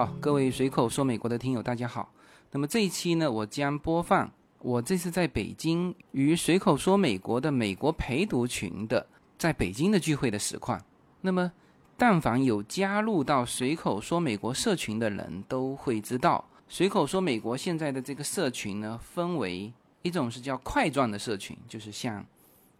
好，各位随口说美国的听友，大家好。那么这一期呢，我将播放我这次在北京与随口说美国的美国陪读群的在北京的聚会的实况。那么，但凡有加入到随口说美国社群的人都会知道，随口说美国现在的这个社群呢，分为一种是叫块状的社群，就是像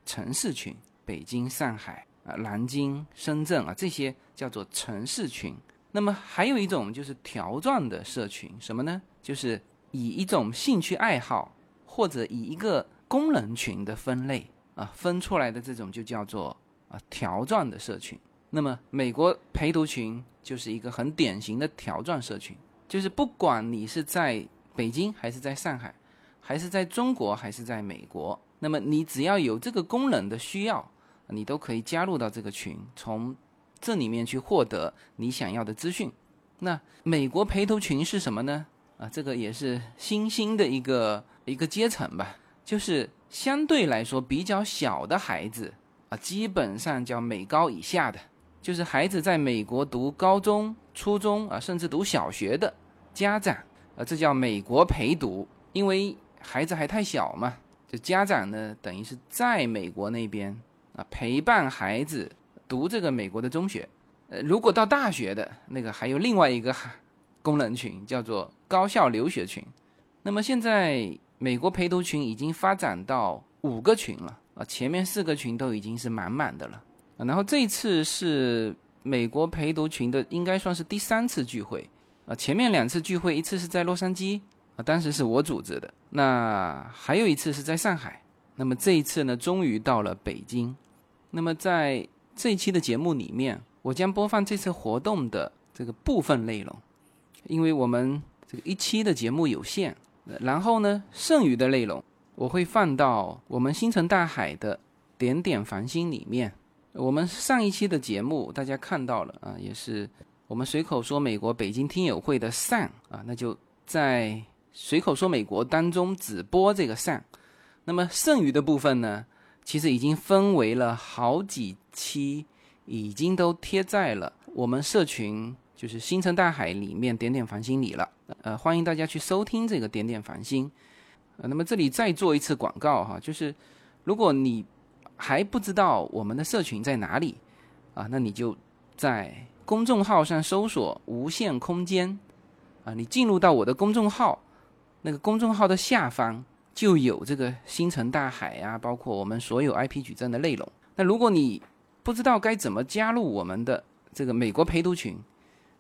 城市群，北京、上海啊、南京、深圳啊这些叫做城市群。那么还有一种就是条状的社群，什么呢？就是以一种兴趣爱好或者以一个功能群的分类啊分出来的这种就叫做啊条状的社群。那么美国陪读群就是一个很典型的条状社群，就是不管你是在北京还是在上海，还是在中国还是在美国，那么你只要有这个功能的需要，你都可以加入到这个群，从。这里面去获得你想要的资讯。那美国陪读群是什么呢？啊，这个也是新兴的一个一个阶层吧，就是相对来说比较小的孩子啊，基本上叫美高以下的，就是孩子在美国读高中、初中啊，甚至读小学的家长啊，这叫美国陪读。因为孩子还太小嘛，就家长呢，等于是在美国那边啊陪伴孩子。读这个美国的中学，呃，如果到大学的那个还有另外一个功能群，叫做高校留学群。那么现在美国陪读群已经发展到五个群了啊，前面四个群都已经是满满的了。然后这一次是美国陪读群的，应该算是第三次聚会啊。前面两次聚会，一次是在洛杉矶啊，当时是我组织的，那还有一次是在上海。那么这一次呢，终于到了北京。那么在这一期的节目里面，我将播放这次活动的这个部分内容，因为我们这个一期的节目有限。然后呢，剩余的内容我会放到我们星辰大海的点点繁星里面。我们上一期的节目大家看到了啊，也是我们随口说美国北京听友会的上啊，那就在随口说美国当中只播这个上。那么剩余的部分呢？其实已经分为了好几期，已经都贴在了我们社群，就是星辰大海里面点点繁星里了。呃，欢迎大家去收听这个点点繁星。呃，那么这里再做一次广告哈，就是如果你还不知道我们的社群在哪里啊，那你就在公众号上搜索“无限空间”啊，你进入到我的公众号，那个公众号的下方。就有这个星辰大海啊，包括我们所有 IP 矩阵的内容。那如果你不知道该怎么加入我们的这个美国陪读群，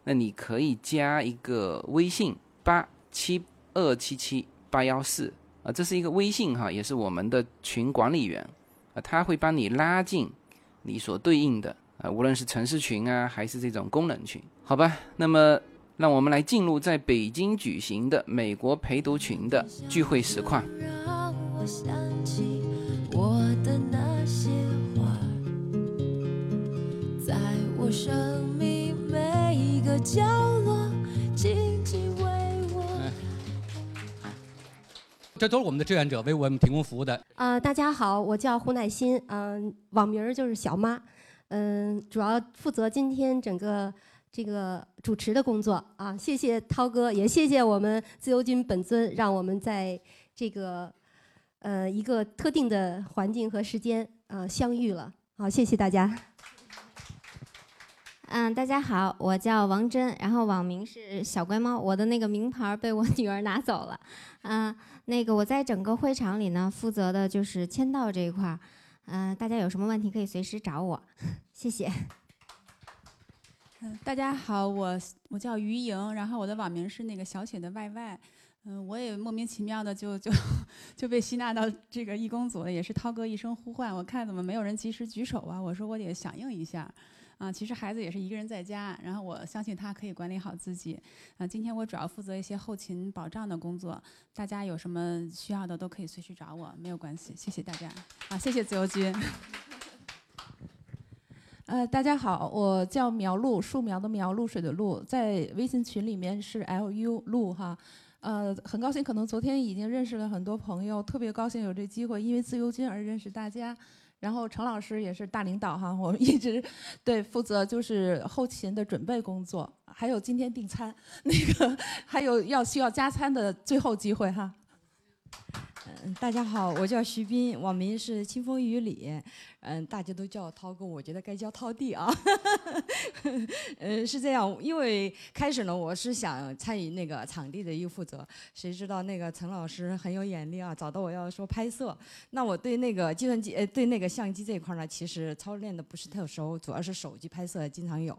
那你可以加一个微信八七二七七八幺四啊，这是一个微信哈，也是我们的群管理员啊，他会帮你拉进你所对应的啊，无论是城市群啊，还是这种功能群，好吧？那么。让我们来进入在北京举行的美国陪读群的聚会实况。让我想起我的那些这都是我们的志愿者为我们提供服务的。啊，大家好，我叫胡乃馨，嗯，网名就是小妈，嗯，主要负责今天整个。这个主持的工作啊，谢谢涛哥，也谢谢我们自由军本尊，让我们在这个呃一个特定的环境和时间啊相遇了。好，谢谢大家。嗯，大家好，我叫王真，然后网名是小乖猫，我的那个名牌被我 女儿拿走了。嗯，那个我在整个会场里呢，负责的就是签到这一块儿。嗯，大家有什么问题可以随时找我，谢谢。嗯，大家好，我我叫于莹，然后我的网名是那个小写的 YY，嗯，我也莫名其妙的就就就被吸纳到这个义工组了，也是涛哥一声呼唤，我看怎么没有人及时举手啊，我说我得响应一下，啊，其实孩子也是一个人在家，然后我相信他可以管理好自己，啊，今天我主要负责一些后勤保障的工作，大家有什么需要的都可以随时找我，没有关系，谢谢大家，啊，谢谢自由军。呃，大家好，我叫苗露，树苗的苗，露水的露，在微信群里面是 L U 露哈，呃，很高兴，可能昨天已经认识了很多朋友，特别高兴有这机会，因为自由军而认识大家，然后程老师也是大领导哈，我们一直对负责就是后勤的准备工作，还有今天订餐，那个还有要需要加餐的最后机会哈。嗯，大家好，我叫徐斌，网名是清风雨里。嗯，大家都叫我涛哥，我觉得该叫涛弟啊。嗯，是这样，因为开始呢，我是想参与那个场地的一个负责，谁知道那个陈老师很有眼力啊，找到我要说拍摄。那我对那个计算机，呃，对那个相机这一块呢，其实操练的不是特熟，主要是手机拍摄经常有。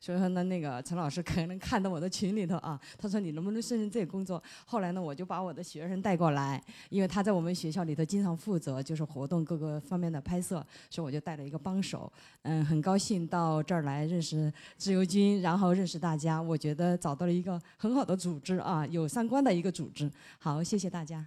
所以说呢，那个陈老师可能看到我的群里头啊，他说你能不能胜任这个工作？后来呢，我就把我的学生带过来，因为他他在我们学校里头经常负责就是活动各个方面的拍摄。所以我就带了一个帮手，嗯，很高兴到这儿来认识自由军，然后认识大家。我觉得找到了一个很好的组织啊，有三观的一个组织。好，谢谢大家。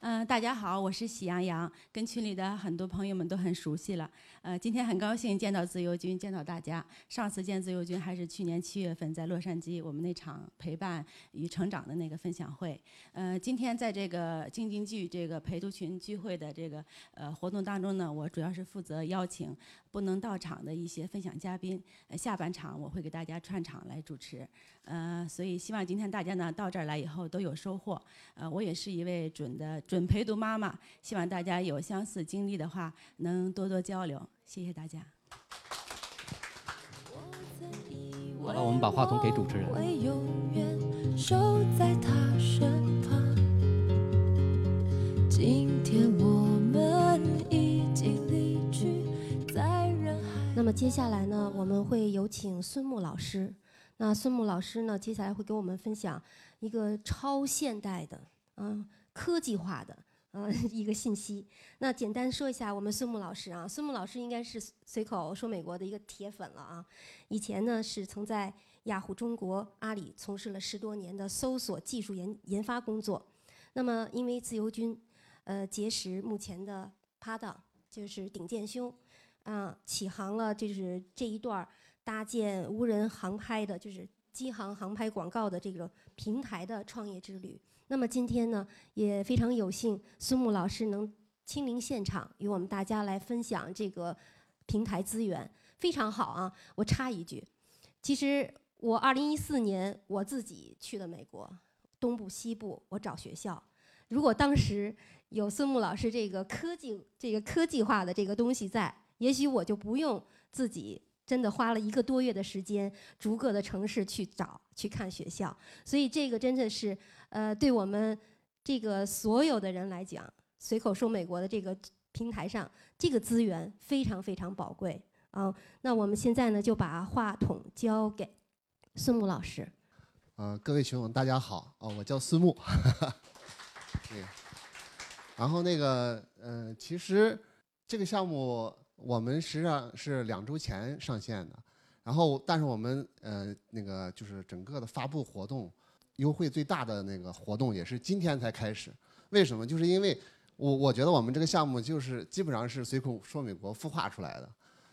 嗯，大家好，我是喜羊羊，跟群里的很多朋友们都很熟悉了。呃，今天很高兴见到自由军，见到大家。上次见自由军还是去年七月份在洛杉矶我们那场陪伴与成长的那个分享会。呃，今天在这个京津冀这个陪读群聚会的这个呃活动当中呢，我主要是负责邀请不能到场的一些分享嘉宾。下半场我会给大家串场来主持。呃，所以希望今天大家呢到这儿来以后都有收获。呃，我也是一位准的准陪读妈妈，希望大家有相似经历的话能多多交流。谢谢大家。好了，我们把话筒给主持人。那么接下来呢，我们会有请孙木老师。那孙木老师呢，接下来会给我们分享一个超现代的，嗯，科技化的。嗯，一个信息。那简单说一下，我们孙木老师啊，孙木老师应该是随口说美国的一个铁粉了啊。以前呢是曾在雅虎中国、阿里从事了十多年的搜索技术研研发工作。那么因为自由军，呃，结识目前的搭档，就是顶剑兄，啊，启航了就是这一段搭建无人航拍的，就是机航航拍广告的这个平台的创业之旅。那么今天呢，也非常有幸，孙木老师能亲临现场，与我们大家来分享这个平台资源，非常好啊！我插一句，其实我二零一四年我自己去了美国东部、西部，我找学校。如果当时有孙木老师这个科技、这个科技化的这个东西在，也许我就不用自己真的花了一个多月的时间，逐个的城市去找去看学校。所以这个真的是。呃，对我们这个所有的人来讲，随口说美国的这个平台上，这个资源非常非常宝贵啊。那我们现在呢，就把话筒交给孙木老师。呃，各位群友大家好，哦，我叫孙木。对。然后那个，呃，其实这个项目我们实际上是两周前上线的，然后但是我们呃那个就是整个的发布活动。优惠最大的那个活动也是今天才开始，为什么？就是因为我我觉得我们这个项目就是基本上是随口说美国孵化出来的，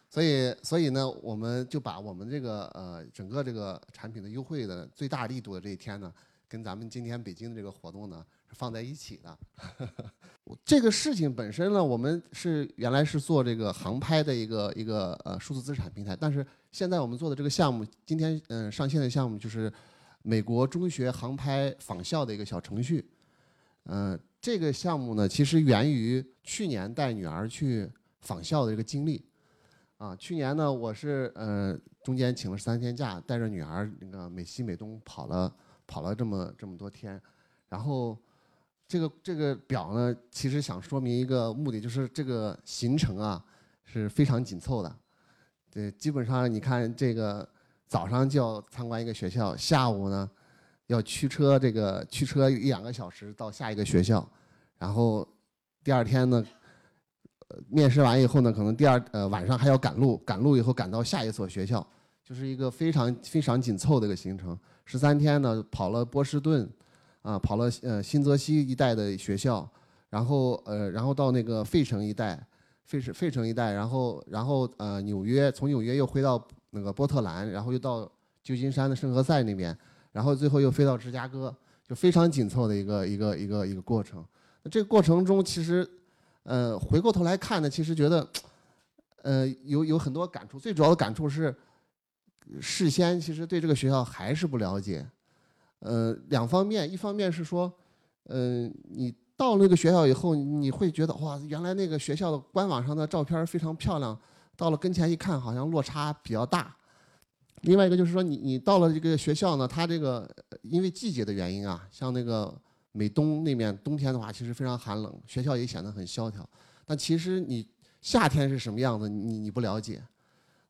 所以所以呢，我们就把我们这个呃整个这个产品的优惠的最大力度的这一天呢，跟咱们今天北京的这个活动呢放在一起的。这个事情本身呢，我们是原来是做这个航拍的一个一个呃数字资产平台，但是现在我们做的这个项目，今天嗯上线的项目就是。美国中学航拍仿效的一个小程序，嗯，这个项目呢，其实源于去年带女儿去仿效的一个经历，啊，去年呢，我是呃中间请了三天假，带着女儿那个美西美东跑了跑了这么这么多天，然后这个这个表呢，其实想说明一个目的，就是这个行程啊是非常紧凑的，对，基本上你看这个。早上就要参观一个学校，下午呢，要驱车这个驱车一两个小时到下一个学校，然后第二天呢，面试完以后呢，可能第二呃晚上还要赶路，赶路以后赶到下一所学校，就是一个非常非常紧凑的一个行程。十三天呢，跑了波士顿，啊，跑了呃新泽西一带的学校，然后呃然后到那个费城一带，费城费城一带，然后然后呃纽约，从纽约又回到。那个波特兰，然后又到旧金山的圣何塞那边，然后最后又飞到芝加哥，就非常紧凑的一个一个一个一个过程。这个过程中，其实，呃，回过头来看呢，其实觉得，呃，有有很多感触。最主要的感触是，事先其实对这个学校还是不了解。呃，两方面，一方面是说，嗯，你到了那个学校以后，你会觉得哇，原来那个学校的官网上的照片非常漂亮，到了跟前一看，好像落差比较大。另外一个就是说，你你到了这个学校呢，它这个因为季节的原因啊，像那个美东那面冬天的话，其实非常寒冷，学校也显得很萧条。但其实你夏天是什么样子，你你不了解。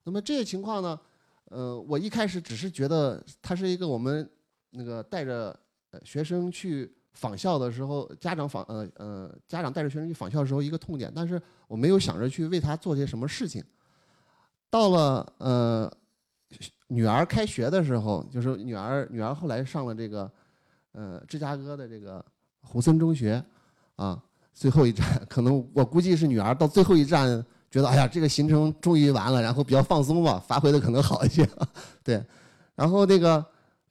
那么这些情况呢，呃，我一开始只是觉得它是一个我们那个带着学生去访校的时候，家长访呃呃家长带着学生去访校的时候一个痛点，但是我没有想着去为他做些什么事情。到了呃。女儿开学的时候，就是女儿女儿后来上了这个，呃，芝加哥的这个胡森中学，啊，最后一站，可能我估计是女儿到最后一站觉得，哎呀，这个行程终于完了，然后比较放松吧，发挥的可能好一些，对。然后那个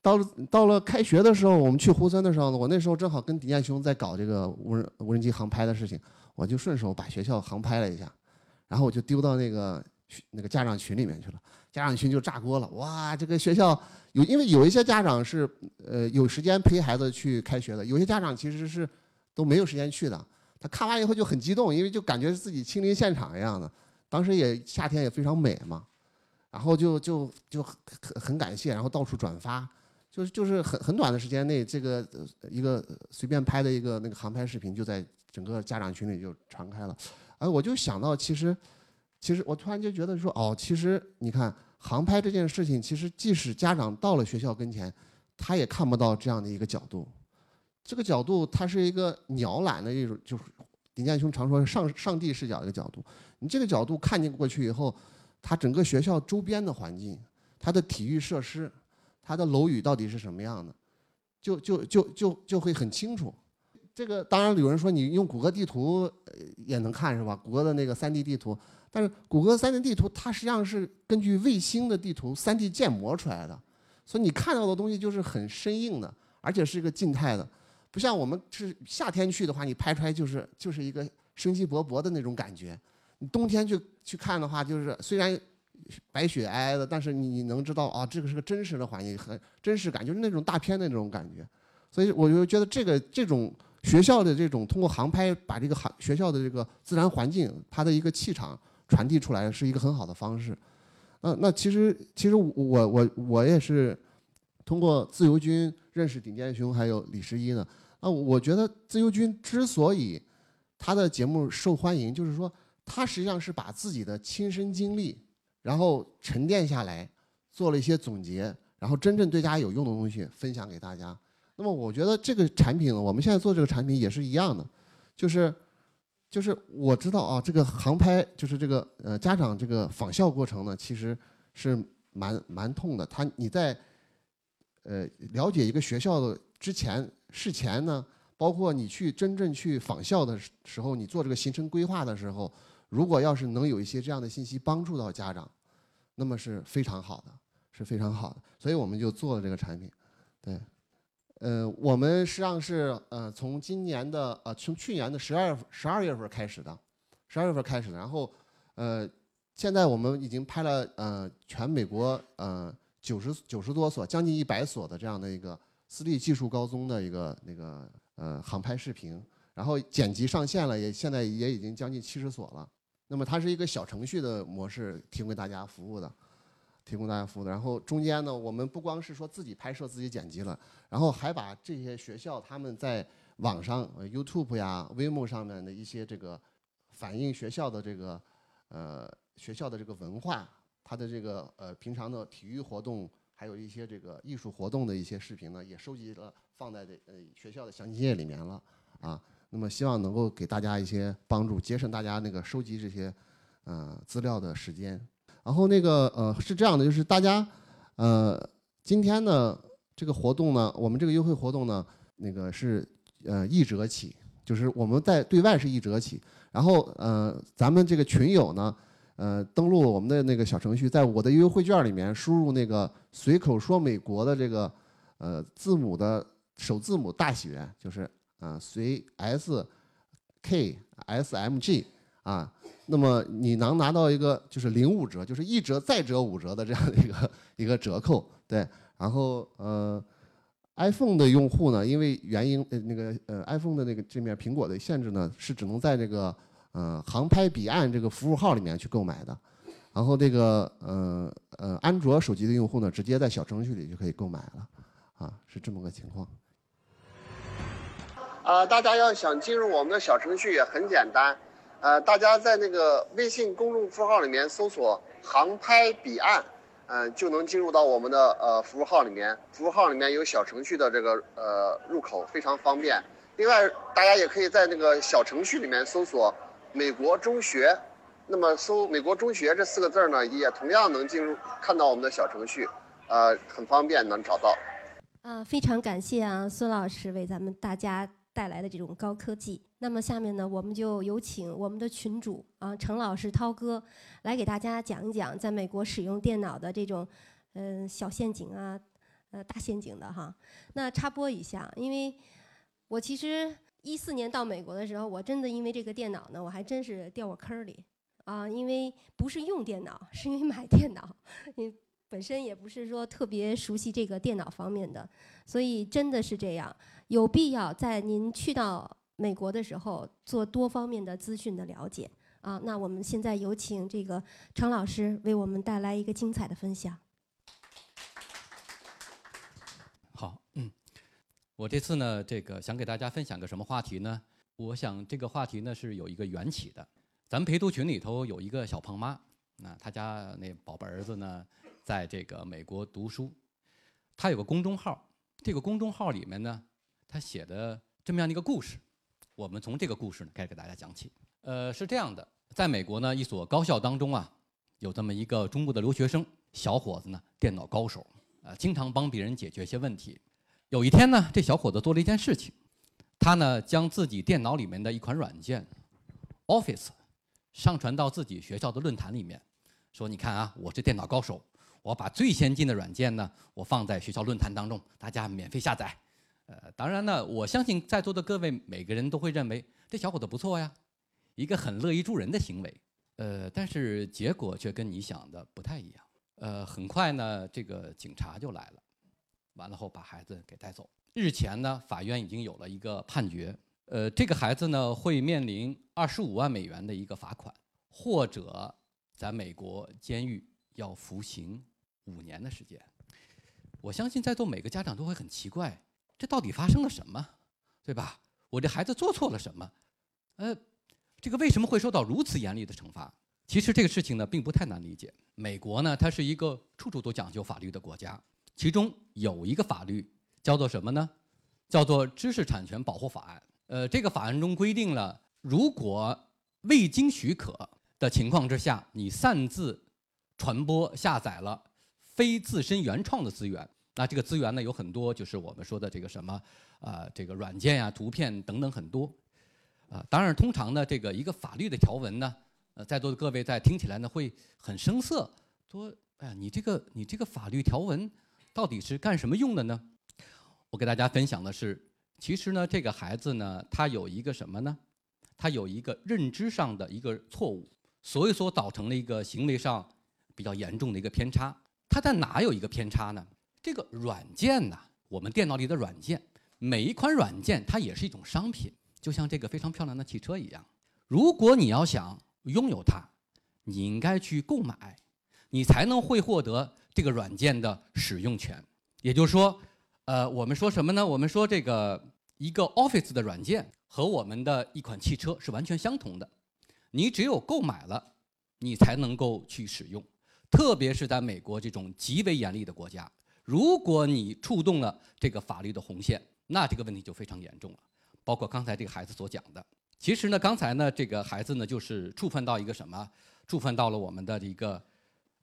到了到了开学的时候，我们去胡森的时候，我那时候正好跟鼎健兄在搞这个无人无人机航拍的事情，我就顺手把学校航拍了一下，然后我就丢到那个那个家长群里面去了。家长群就炸锅了，哇！这个学校有，因为有一些家长是呃有时间陪孩子去开学的，有些家长其实是都没有时间去的。他看完以后就很激动，因为就感觉自己亲临现场一样的。当时也夏天也非常美嘛，然后就就就很很感谢，然后到处转发，就是就是很很短的时间内，这个一个随便拍的一个那个航拍视频就在整个家长群里就传开了。哎，我就想到其实。其实我突然就觉得说，哦，其实你看航拍这件事情，其实即使家长到了学校跟前，他也看不到这样的一个角度。这个角度它是一个鸟览的一种，就是鼎健兄常说上上帝视角的一个角度。你这个角度看见过去以后，他整个学校周边的环境，它的体育设施，它的楼宇到底是什么样的，就就就就就会很清楚。这个当然有人说你用谷歌地图也能看是吧？谷歌的那个 3D 地图。但是谷歌 3D 地图它实际上是根据卫星的地图 3D 建模出来的，所以你看到的东西就是很生硬的，而且是一个静态的，不像我们是夏天去的话，你拍出来就是就是一个生机勃勃的那种感觉。你冬天去去看的话，就是虽然白雪皑皑的，但是你能知道啊，这个是个真实的环境，很真实感，就是那种大片的那种感觉。所以我就觉得这个这种学校的这种通过航拍把这个航学校的这个自然环境它的一个气场。传递出来是一个很好的方式，嗯，那其实其实我我我也是通过自由军认识顶尖兄还有李十一的，啊，我觉得自由军之所以他的节目受欢迎，就是说他实际上是把自己的亲身经历，然后沉淀下来，做了一些总结，然后真正对大家有用的东西分享给大家。那么我觉得这个产品，我们现在做这个产品也是一样的，就是。就是我知道啊，这个航拍就是这个呃家长这个访校过程呢，其实是蛮蛮痛的。他你在呃了解一个学校的之前事前呢，包括你去真正去访校的时候，你做这个行程规划的时候，如果要是能有一些这样的信息帮助到家长，那么是非常好的，是非常好的。所以我们就做了这个产品，对。呃，我们实际上是呃从今年的呃从去年的十二十二月份开始的，十二月份开始的，然后呃现在我们已经拍了呃全美国呃九十九十多所将近一百所的这样的一个私立技术高中的一个那个呃航拍视频，然后剪辑上线了，也现在也已经将近七十所了。那么它是一个小程序的模式，提供大家服务的。提供大家服务的，然后中间呢，我们不光是说自己拍摄、自己剪辑了，然后还把这些学校他们在网上、YouTube 呀、Vimo 上面的一些这个反映学校的这个呃学校的这个文化，它的这个呃平常的体育活动，还有一些这个艺术活动的一些视频呢，也收集了放在这呃学校的详情页里面了啊。那么希望能够给大家一些帮助，节省大家那个收集这些呃资料的时间。然后那个呃是这样的，就是大家呃今天呢这个活动呢，我们这个优惠活动呢，那个是呃一折起，就是我们在对外是一折起，然后呃咱们这个群友呢呃登录我们的那个小程序，在我的优惠券里面输入那个随口说美国的这个呃字母的首字母大写，就是啊随 S K S M G 啊，那么你能拿到一个就是零五折，就是一折再折五折的这样的一个一个折扣，对。然后呃，iPhone 的用户呢，因为原因呃那个呃 iPhone 的那个这面苹果的限制呢，是只能在这个呃航拍彼岸这个服务号里面去购买的。然后这个呃呃安卓手机的用户呢，直接在小程序里就可以购买了，啊，是这么个情况。呃，大家要想进入我们的小程序也很简单，呃，大家在那个微信公众符号里面搜索“航拍彼岸”，嗯，就能进入到我们的呃服务号里面。服务号里面有小程序的这个呃入口，非常方便。另外，大家也可以在那个小程序里面搜索“美国中学”，那么搜“美国中学”这四个字呢，也同样能进入看到我们的小程序，呃，很方便能找到。啊，非常感谢啊，孙老师为咱们大家。带来的这种高科技，那么下面呢，我们就有请我们的群主啊，程老师涛哥来给大家讲一讲在美国使用电脑的这种嗯小陷阱啊，呃大陷阱的哈。那插播一下，因为我其实一四年到美国的时候，我真的因为这个电脑呢，我还真是掉过坑里啊，因为不是用电脑，是因为买电脑，因本身也不是说特别熟悉这个电脑方面的，所以真的是这样。有必要在您去到美国的时候做多方面的资讯的了解啊！那我们现在有请这个程老师为我们带来一个精彩的分享。好，嗯，我这次呢，这个想给大家分享个什么话题呢？我想这个话题呢是有一个缘起的。咱们陪读群里头有一个小胖妈，那她家那宝贝儿子呢，在这个美国读书，他有个公众号，这个公众号里面呢。他写的这么样的一个故事，我们从这个故事呢开始给大家讲起。呃，是这样的，在美国呢一所高校当中啊，有这么一个中国的留学生小伙子呢，电脑高手，呃，经常帮别人解决一些问题。有一天呢，这小伙子做了一件事情，他呢将自己电脑里面的一款软件 Office 上传到自己学校的论坛里面，说：“你看啊，我是电脑高手，我把最先进的软件呢，我放在学校论坛当中，大家免费下载。”呃，当然呢，我相信在座的各位每个人都会认为这小伙子不错呀，一个很乐意助人的行为。呃，但是结果却跟你想的不太一样。呃，很快呢，这个警察就来了，完了后把孩子给带走。日前呢，法院已经有了一个判决，呃，这个孩子呢会面临二十五万美元的一个罚款，或者在美国监狱要服刑五年的时间。我相信在座每个家长都会很奇怪。这到底发生了什么，对吧？我这孩子做错了什么？呃，这个为什么会受到如此严厉的惩罚？其实这个事情呢，并不太难理解。美国呢，它是一个处处都讲究法律的国家，其中有一个法律叫做什么呢？叫做《知识产权保护法案》。呃，这个法案中规定了，如果未经许可的情况之下，你擅自传播、下载了非自身原创的资源。那这个资源呢有很多，就是我们说的这个什么，啊，这个软件呀、图片等等很多，啊，当然通常呢，这个一个法律的条文呢，呃，在座的各位在听起来呢会很生涩，说，哎呀，你这个你这个法律条文到底是干什么用的呢？我给大家分享的是，其实呢，这个孩子呢，他有一个什么呢？他有一个认知上的一个错误，所以说导成了一个行为上比较严重的一个偏差。他在哪有一个偏差呢？这个软件呢，我们电脑里的软件，每一款软件它也是一种商品，就像这个非常漂亮的汽车一样。如果你要想拥有它，你应该去购买，你才能会获得这个软件的使用权。也就是说，呃，我们说什么呢？我们说这个一个 Office 的软件和我们的一款汽车是完全相同的，你只有购买了，你才能够去使用。特别是在美国这种极为严厉的国家。如果你触动了这个法律的红线，那这个问题就非常严重了。包括刚才这个孩子所讲的，其实呢，刚才呢，这个孩子呢，就是触犯到一个什么？触犯到了我们的一个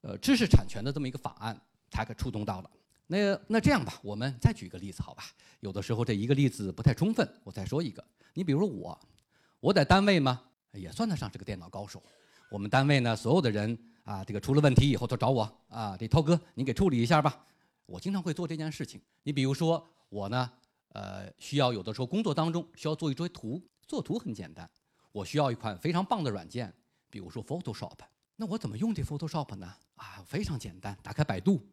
呃知识产权的这么一个法案，他给触动到了。那那这样吧，我们再举一个例子，好吧？有的时候这一个例子不太充分，我再说一个。你比如说我，我在单位嘛，也算得上是个电脑高手。我们单位呢，所有的人啊，这个出了问题以后都找我啊，这涛哥，你给处理一下吧。我经常会做这件事情。你比如说我呢，呃，需要有的时候工作当中需要做一堆图，做图很简单，我需要一款非常棒的软件，比如说 Photoshop。那我怎么用这 Photoshop 呢？啊，非常简单，打开百度，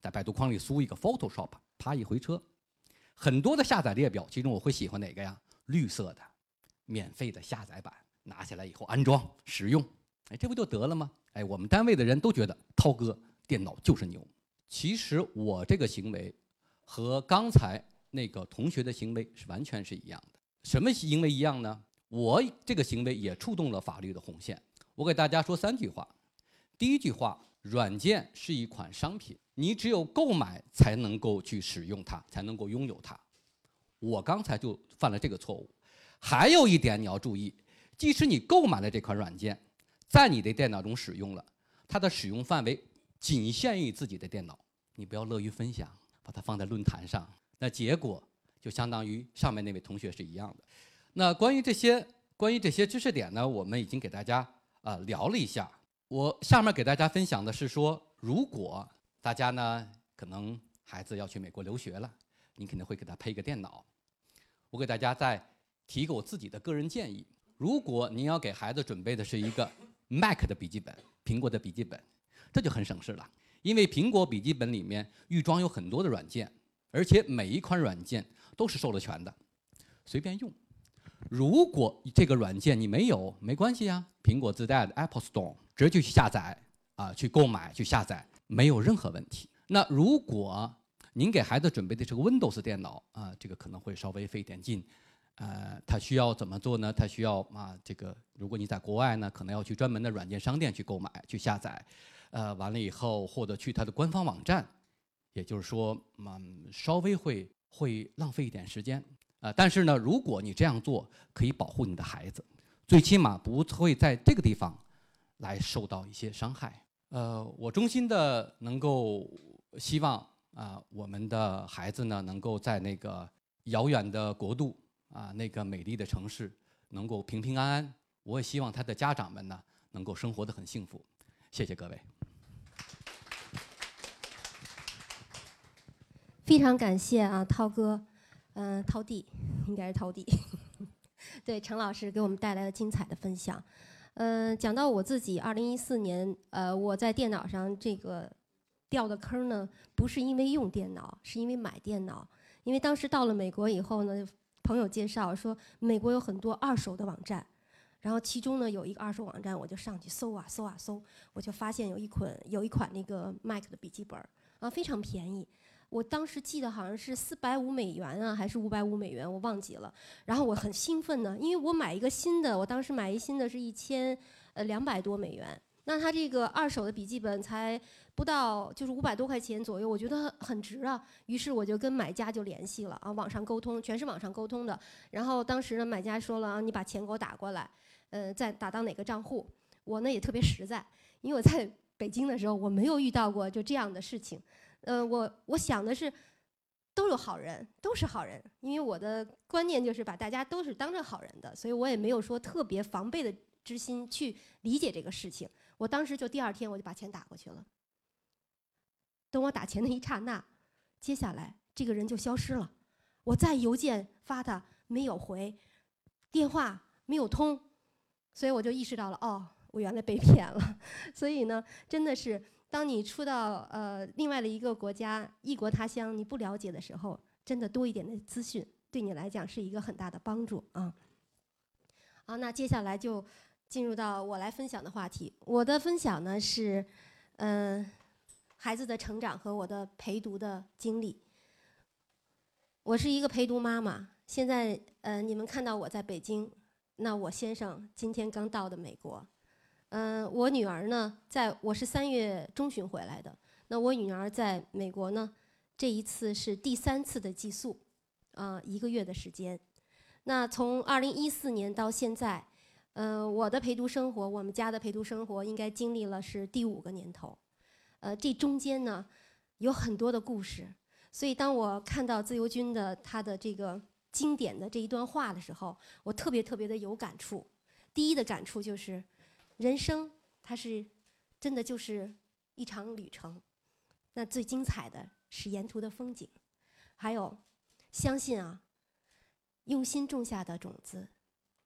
在百度框里输一个 Photoshop，啪一回车，很多的下载列表，其中我会喜欢哪个呀？绿色的，免费的下载版，拿下来以后安装使用，哎，这不就得了吗？哎，我们单位的人都觉得涛哥电脑就是牛。其实我这个行为和刚才那个同学的行为是完全是一样的。什么行为一样呢？我这个行为也触动了法律的红线。我给大家说三句话。第一句话，软件是一款商品，你只有购买才能够去使用它，才能够拥有它。我刚才就犯了这个错误。还有一点你要注意，即使你购买了这款软件，在你的电脑中使用了，它的使用范围仅限于自己的电脑，你不要乐于分享，把它放在论坛上，那结果就相当于上面那位同学是一样的。那关于这些关于这些知识点呢，我们已经给大家啊聊了一下。我下面给大家分享的是说，如果大家呢可能孩子要去美国留学了，你肯定会给他配一个电脑。我给大家再提一个我自己的个人建议：如果您要给孩子准备的是一个 Mac 的笔记本，苹果的笔记本，这就很省事了，因为苹果笔记本里面预装有很多的软件，而且每一款软件都是授了权的，随便用。如果这个软件你没有，没关系呀，苹果自带的 Apple Store 直接去下载啊，去购买去下载，没有任何问题。那如果您给孩子准备的是个 Windows 电脑啊，这个可能会稍微费点劲。呃，他需要怎么做呢？他需要啊，这个如果你在国外呢，可能要去专门的软件商店去购买去下载，呃，完了以后或者去他的官方网站，也就是说，嗯，稍微会会浪费一点时间。啊，但是呢，如果你这样做，可以保护你的孩子，最起码不会在这个地方来受到一些伤害。呃，我衷心的能够希望啊，我们的孩子呢，能够在那个遥远的国度啊，那个美丽的城市，能够平平安安。我也希望他的家长们呢，能够生活的很幸福。谢谢各位。非常感谢啊，涛哥。嗯，涛弟应该是涛弟，对陈老师给我们带来了精彩的分享。嗯，讲到我自己，二零一四年，呃，我在电脑上这个掉的坑呢，不是因为用电脑，是因为买电脑。因为当时到了美国以后呢，朋友介绍说美国有很多二手的网站，然后其中呢有一个二手网站，我就上去搜啊搜啊搜，我就发现有一款有一款那个 Mac 的笔记本啊，非常便宜。我当时记得好像是四百五美元啊，还是五百五美元，我忘记了。然后我很兴奋呢，因为我买一个新的，我当时买一新的是一千呃两百多美元。那他这个二手的笔记本才不到就是五百多块钱左右，我觉得很值啊。于是我就跟买家就联系了啊，网上沟通，全是网上沟通的。然后当时呢，买家说了啊，你把钱给我打过来，呃，再打到哪个账户。我呢也特别实在，因为我在北京的时候我没有遇到过就这样的事情。呃，我我想的是，都有好人，都是好人，因为我的观念就是把大家都是当成好人的，所以我也没有说特别防备的之心去理解这个事情。我当时就第二天我就把钱打过去了。等我打钱的一刹那，接下来这个人就消失了，我再邮件发他没有回，电话没有通，所以我就意识到了，哦，我原来被骗了。所以呢，真的是。当你出到呃另外的一个国家异国他乡，你不了解的时候，真的多一点的资讯对你来讲是一个很大的帮助啊。好，那接下来就进入到我来分享的话题。我的分享呢是，嗯，孩子的成长和我的陪读的经历。我是一个陪读妈妈，现在呃你们看到我在北京，那我先生今天刚到的美国。嗯，我女儿呢，在我是三月中旬回来的。那我女儿在美国呢，这一次是第三次的寄宿，啊，一个月的时间。那从二零一四年到现在，嗯，我的陪读生活，我们家的陪读生活，应该经历了是第五个年头。呃，这中间呢，有很多的故事。所以当我看到自由军的他的这个经典的这一段话的时候，我特别特别的有感触。第一的感触就是。人生，它是真的就是一场旅程。那最精彩的是沿途的风景，还有相信啊，用心种下的种子，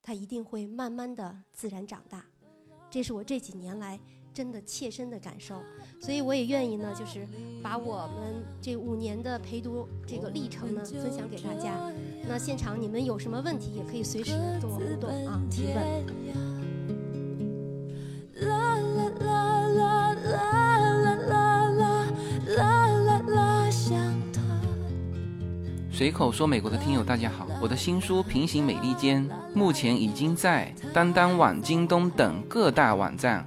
它一定会慢慢的自然长大。这是我这几年来真的切身的感受，所以我也愿意呢，就是把我们这五年的陪读这个历程呢分享给大家。那现场你们有什么问题，也可以随时跟我互动啊提问。随口说美国的听友大家好，我的新书《平行美利坚》目前已经在当当网、京东等各大网站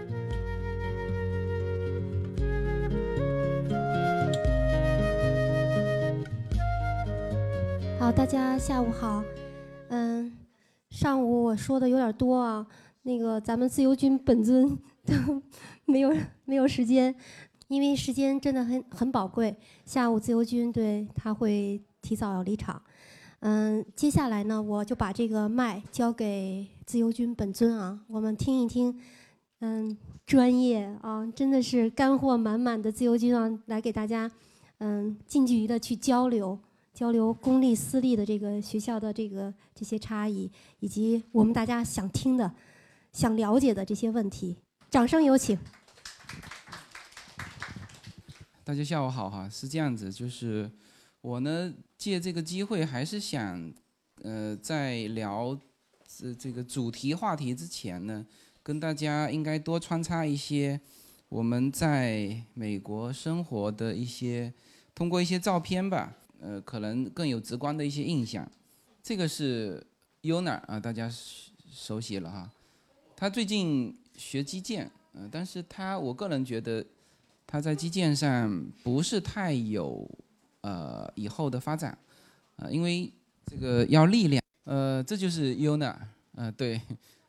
好，大家下午好。嗯，上午我说的有点多啊，那个咱们自由军本尊 都没有没有时间，因为时间真的很很宝贵。下午自由军对他会提早离场。嗯，接下来呢，我就把这个麦交给自由军本尊啊，我们听一听，嗯，专业啊，真的是干货满满的自由军啊，来给大家，嗯，近距离的去交流。交流公立私立的这个学校的这个这些差异，以及我们大家想听的、想了解的这些问题，掌声有请。大家下午好哈，是这样子，就是我呢借这个机会，还是想，呃，在聊这这个主题话题之前呢，跟大家应该多穿插一些我们在美国生活的一些，通过一些照片吧。呃，可能更有直观的一些印象。这个是 Yuna 啊，大家熟悉了哈。他最近学击剑，呃，但是他我个人觉得他在击剑上不是太有呃以后的发展，呃，因为这个要力量。呃，这就是 Yuna，呃，对，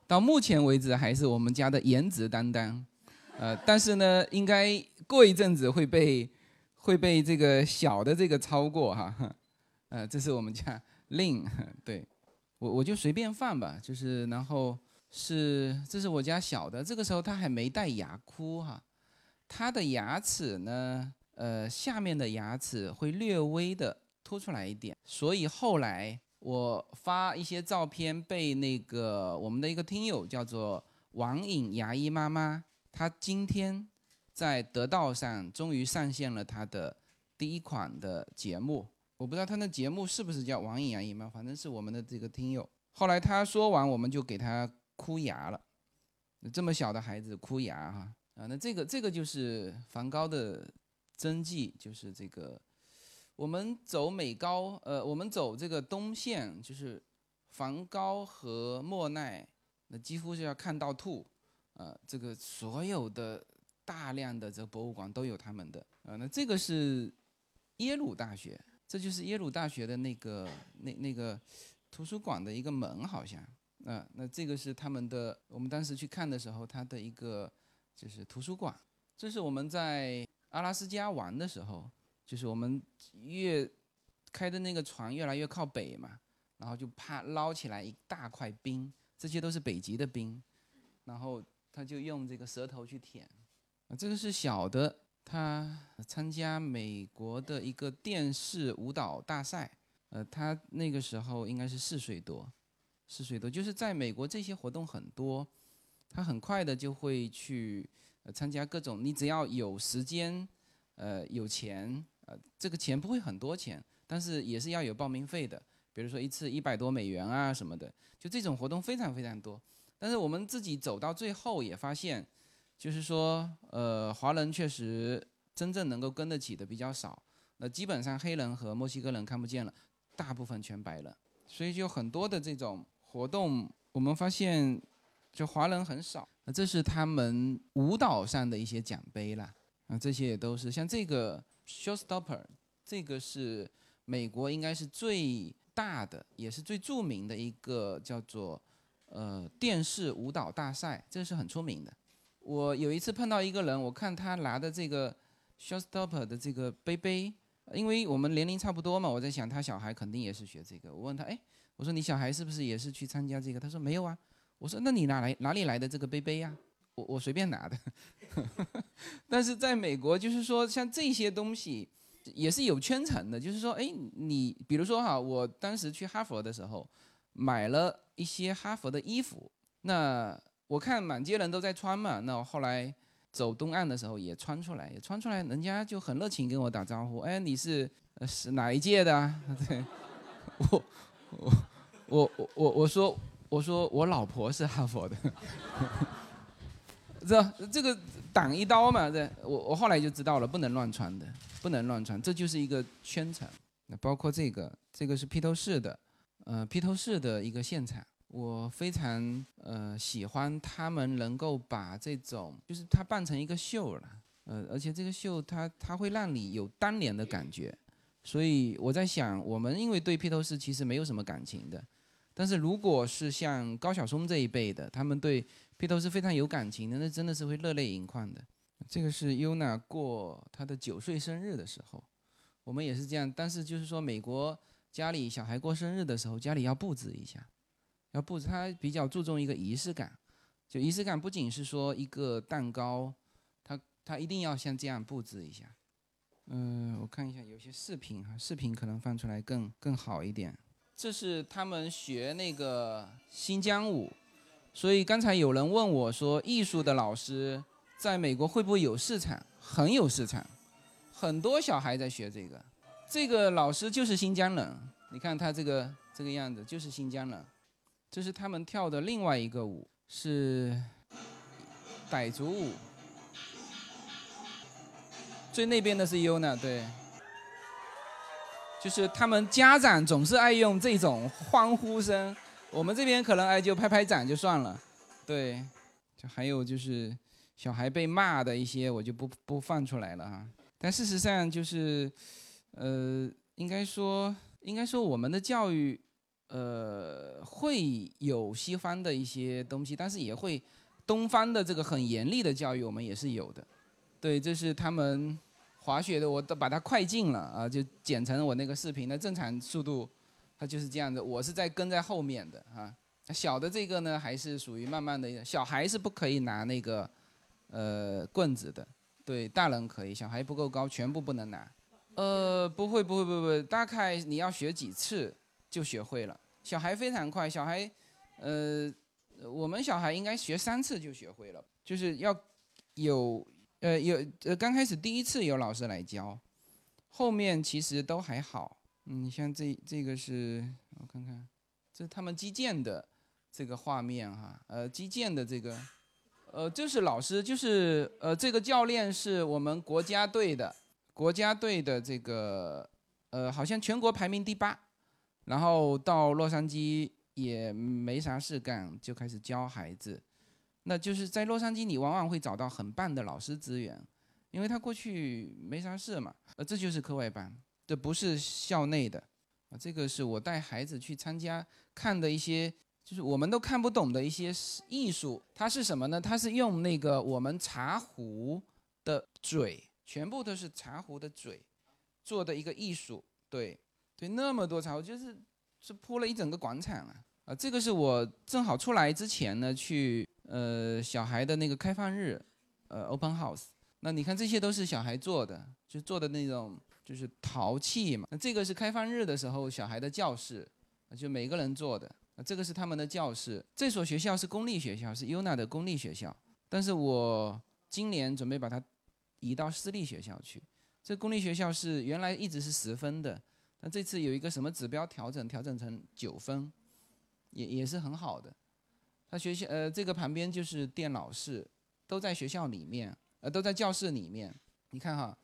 到目前为止还是我们家的颜值担当，呃，但是呢，应该过一阵子会被。会被这个小的这个超过哈，呃，这是我们家 令，对我我就随便放吧，就是然后是这是我家小的，这个时候他还没戴牙箍哈，他的牙齿呢，呃，下面的牙齿会略微的凸出来一点，所以后来我发一些照片被那个我们的一个听友叫做网瘾牙医妈妈，她今天。在得道上终于上线了他的第一款的节目，我不知道他的节目是不是叫网瘾牙医吗？反正是我们的这个听友。后来他说完，我们就给他箍牙了。这么小的孩子箍牙哈啊，那这个这个就是梵高的真迹，就是这个我们走美高呃，我们走这个东线，就是梵高和莫奈，那几乎是要看到吐啊，这个所有的。大量的这个博物馆都有他们的，呃，那这个是耶鲁大学，这就是耶鲁大学的那个那那个图书馆的一个门，好像，啊，那这个是他们的，我们当时去看的时候，它的一个就是图书馆。这是我们在阿拉斯加玩的时候，就是我们越开的那个船越来越靠北嘛，然后就啪捞起来一大块冰，这些都是北极的冰，然后他就用这个舌头去舔。这个是小的，他参加美国的一个电视舞蹈大赛，呃，他那个时候应该是四岁多，四岁多，就是在美国这些活动很多，他很快的就会去参加各种，你只要有时间，呃，有钱，呃，这个钱不会很多钱，但是也是要有报名费的，比如说一次一百多美元啊什么的，就这种活动非常非常多，但是我们自己走到最后也发现。就是说，呃，华人确实真正能够跟得起的比较少，那基本上黑人和墨西哥人看不见了，大部分全白人，所以就很多的这种活动，我们发现就华人很少。那这是他们舞蹈上的一些奖杯啦，啊，这些也都是像这个 Showstopper，这个是美国应该是最大的，也是最著名的一个叫做呃电视舞蹈大赛，这是很出名的。我有一次碰到一个人，我看他拿的这个 showstopper 的这个杯杯，因为我们年龄差不多嘛，我在想他小孩肯定也是学这个。我问他，哎，我说你小孩是不是也是去参加这个？他说没有啊。我说那你哪来哪里来的这个杯杯呀？我我随便拿的。但是在美国，就是说像这些东西也是有圈层的，就是说，哎，你比如说哈，我当时去哈佛的时候，买了一些哈佛的衣服，那我看满街人都在穿嘛，那我后来走东岸的时候也穿出来，也穿出来，人家就很热情跟我打招呼，哎，你是是哪一届的？对，我我我我我我说我说我老婆是哈佛的。这这个挡一刀嘛，这我我后来就知道了，不能乱穿的，不能乱穿，这就是一个圈层。那包括这个，这个是披头士的，呃，披头士的一个现场，我非常呃喜欢他们能够把这种，就是它办成一个秀了，呃，而且这个秀它它会让你有当年的感觉。所以我在想，我们因为对披头士其实没有什么感情的，但是如果是像高晓松这一辈的，他们对披头士非常有感情的，那真的是会热泪盈眶的。这个是优娜过她的九岁生日的时候，我们也是这样。但是就是说，美国家里小孩过生日的时候，家里要布置一下，要布置。他比较注重一个仪式感，就仪式感不仅是说一个蛋糕，他他一定要像这样布置一下。嗯，我看一下有些视频哈，视频可能放出来更更好一点。这是他们学那个新疆舞。所以刚才有人问我说，艺术的老师在美国会不会有市场？很有市场，很多小孩在学这个。这个老师就是新疆人，你看他这个这个样子就是新疆人。这是他们跳的另外一个舞，是傣族舞。最那边的是优娜，对，就是他们家长总是爱用这种欢呼声。我们这边可能哎就拍拍掌就算了，对，就还有就是小孩被骂的一些我就不不放出来了哈。但事实上就是，呃，应该说应该说我们的教育，呃，会有西方的一些东西，但是也会东方的这个很严厉的教育我们也是有的。对，这是他们滑雪的，我都把它快进了啊，就剪成我那个视频的正常速度。它就是这样的，我是在跟在后面的啊。小的这个呢，还是属于慢慢的。小孩是不可以拿那个，呃，棍子的。对，大人可以，小孩不够高，全部不能拿。呃，不会，不会，不会，大概你要学几次就学会了。小孩非常快，小孩，呃，我们小孩应该学三次就学会了，就是要有，呃，有，呃，刚开始第一次有老师来教，后面其实都还好。嗯，像这这个是我看看，这是他们击剑的这个画面哈，呃，击剑的这个，呃，这是老师，就是呃，这个教练是我们国家队的，国家队的这个，呃，好像全国排名第八，然后到洛杉矶也没啥事干，就开始教孩子，那就是在洛杉矶你往往会找到很棒的老师资源，因为他过去没啥事嘛，呃，这就是课外班。这不是校内的，啊，这个是我带孩子去参加看的一些，就是我们都看不懂的一些艺术。它是什么呢？它是用那个我们茶壶的嘴，全部都是茶壶的嘴做的一个艺术。对，对，那么多茶我，就是是铺了一整个广场啊！啊，这个是我正好出来之前呢，去呃小孩的那个开放日，呃 open house。那你看这些都是小孩做的，就做的那种。就是陶器嘛，那这个是开放日的时候小孩的教室，就每个人做的。这个是他们的教室。这所学校是公立学校，是优娜的公立学校。但是我今年准备把它移到私立学校去。这公立学校是原来一直是十分的，那这次有一个什么指标调整，调整成九分，也也是很好的。他学校呃，这个旁边就是电脑室，都在学校里面，呃，都在教室里面。你看哈。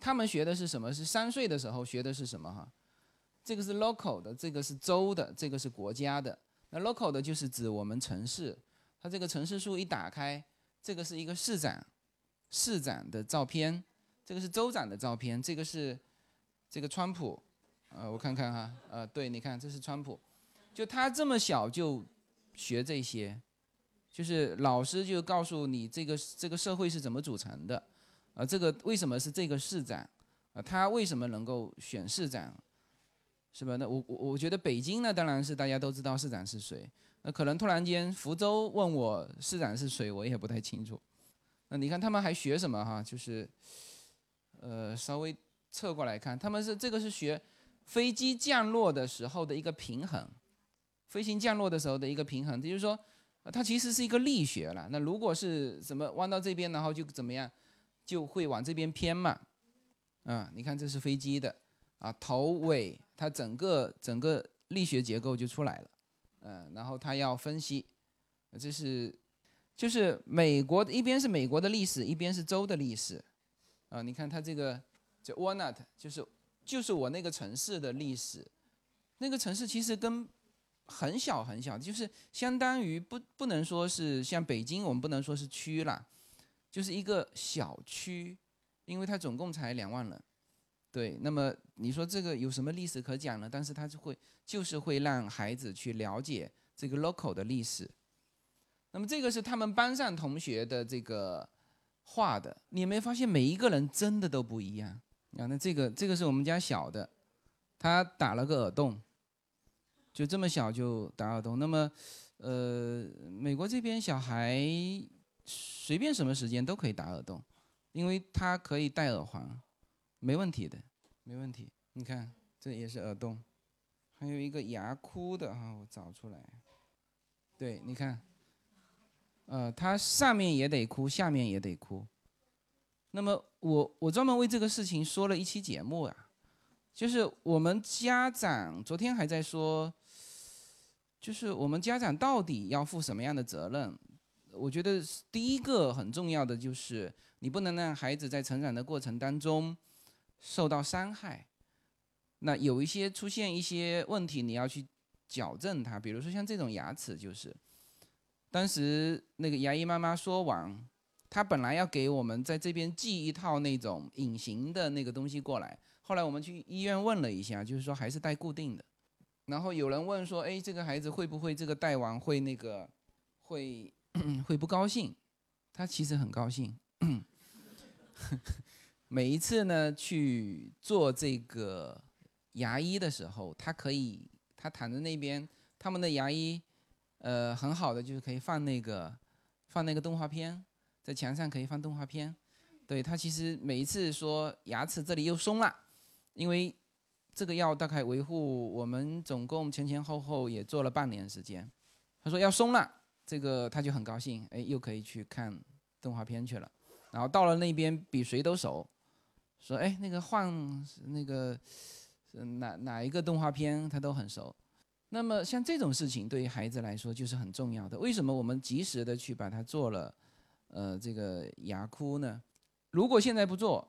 他们学的是什么？是三岁的时候学的是什么？哈，这个是 local 的，这个是州的，这个是国家的。那 local 的就是指我们城市，它这个城市树一打开，这个是一个市长，市长的照片，这个是州长的照片，这个是这个川普，呃，我看看哈，呃，对，你看这是川普，就他这么小就学这些，就是老师就告诉你这个这个社会是怎么组成的。啊，这个为什么是这个市长？啊，他为什么能够选市长？是吧？那我我我觉得北京呢，当然是大家都知道市长是谁。那可能突然间福州问我市长是谁，我也不太清楚。那你看他们还学什么哈？就是，呃，稍微侧过来看，他们是这个是学飞机降落的时候的一个平衡，飞行降落的时候的一个平衡，也就是说，它其实是一个力学了。那如果是什么弯到这边，然后就怎么样，就会往这边偏嘛。啊，你看这是飞机的。啊，头尾它整个整个力学结构就出来了，嗯，然后它要分析，这是就是美国一边是美国的历史，一边是州的历史，啊，你看它这个叫 Walnut，就是就是我那个城市的历史，那个城市其实跟很小很小，就是相当于不不能说是像北京，我们不能说是区啦，就是一个小区，因为它总共才两万人。对，那么你说这个有什么历史可讲呢？但是它就会就是会让孩子去了解这个 local 的历史。那么这个是他们班上同学的这个画的，你有没有发现每一个人真的都不一样？啊，那这个这个是我们家小的，他打了个耳洞，就这么小就打耳洞。那么，呃，美国这边小孩随便什么时间都可以打耳洞，因为他可以戴耳环。没问题的，没问题。你看，这也是耳洞，还有一个牙箍的啊，我找出来。对，你看，呃，它上面也得箍，下面也得箍。那么我我专门为这个事情说了一期节目啊，就是我们家长昨天还在说，就是我们家长到底要负什么样的责任？我觉得第一个很重要的就是，你不能让孩子在成长的过程当中。受到伤害，那有一些出现一些问题，你要去矫正它。比如说像这种牙齿，就是当时那个牙医妈妈说完，他本来要给我们在这边寄一套那种隐形的那个东西过来，后来我们去医院问了一下，就是说还是戴固定的。然后有人问说，哎，这个孩子会不会这个戴完会那个会会不高兴？他其实很高兴。每一次呢去做这个牙医的时候，他可以他躺在那边，他们的牙医，呃，很好的就是可以放那个放那个动画片，在墙上可以放动画片。对他其实每一次说牙齿这里又松了，因为这个药大概维护我们总共前前后后也做了半年时间。他说要松了，这个他就很高兴，哎，又可以去看动画片去了。然后到了那边比谁都熟。说哎，那个换那个哪哪一个动画片他都很熟。那么像这种事情对于孩子来说就是很重要的。为什么我们及时的去把它做了，呃，这个牙箍呢？如果现在不做，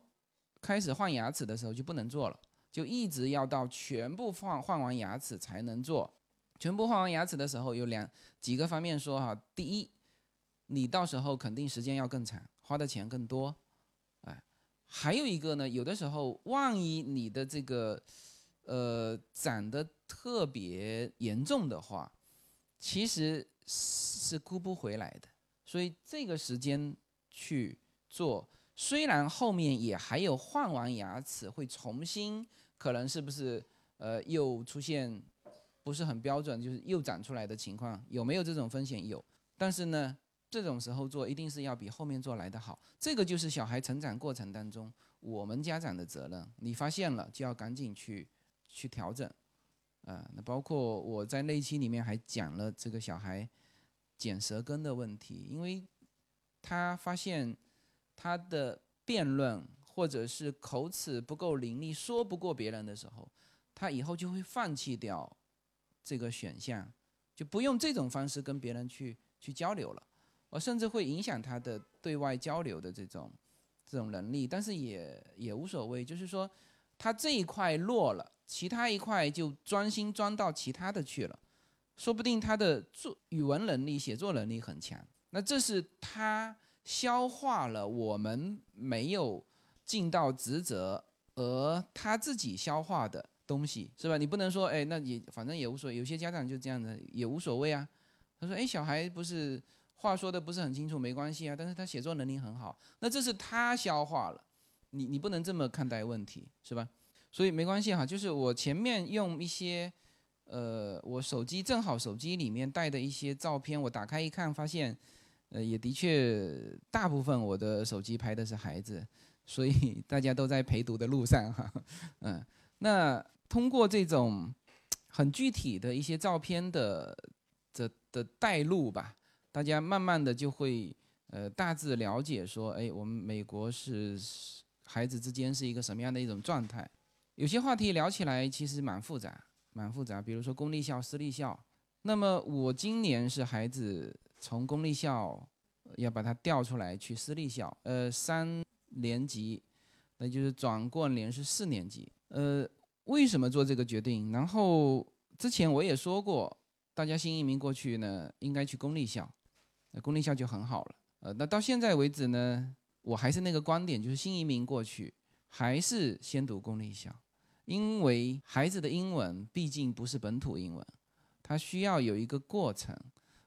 开始换牙齿的时候就不能做了，就一直要到全部换换完牙齿才能做。全部换完牙齿的时候有两几个方面说哈。第一，你到时候肯定时间要更长，花的钱更多。哎还有一个呢，有的时候万一你的这个，呃，长得特别严重的话，其实是箍不回来的。所以这个时间去做，虽然后面也还有换完牙齿会重新，可能是不是呃又出现不是很标准，就是又长出来的情况，有没有这种风险？有，但是呢。这种时候做一定是要比后面做来的好，这个就是小孩成长过程当中我们家长的责任。你发现了就要赶紧去去调整，啊，那包括我在那期里面还讲了这个小孩剪舌根的问题，因为他发现他的辩论或者是口齿不够伶俐，说不过别人的时候，他以后就会放弃掉这个选项，就不用这种方式跟别人去去交流了。我甚至会影响他的对外交流的这种这种能力，但是也也无所谓，就是说他这一块弱了，其他一块就专心钻到其他的去了，说不定他的作语文能力、写作能力很强，那这是他消化了我们没有尽到职责而他自己消化的东西，是吧？你不能说，哎，那也反正也无所谓，有些家长就这样的，也无所谓啊。他说，哎，小孩不是。话说的不是很清楚，没关系啊，但是他写作能力很好，那这是他消化了，你你不能这么看待问题，是吧？所以没关系哈，就是我前面用一些，呃，我手机正好手机里面带的一些照片，我打开一看，发现，呃，也的确大部分我的手机拍的是孩子，所以 大家都在陪读的路上哈，嗯，那通过这种很具体的一些照片的的的带路吧，大家慢慢的就会呃大致了解说，哎，我们美国是孩子之间是一个什么样的一种状态。有些话题聊起来其实蛮复杂，蛮复杂。比如说公立校、私立校。那么我今年是孩子从公立校要把他调出来去私立校，呃，三年级，那就是转过年是四年级。呃，为什么做这个决定？然后之前我也说过，大家新移民过去呢，应该去公立校，那公立校就很好了。呃，那到现在为止呢，我还是那个观点，就是新移民过去还是先读公立校。因为孩子的英文毕竟不是本土英文，他需要有一个过程，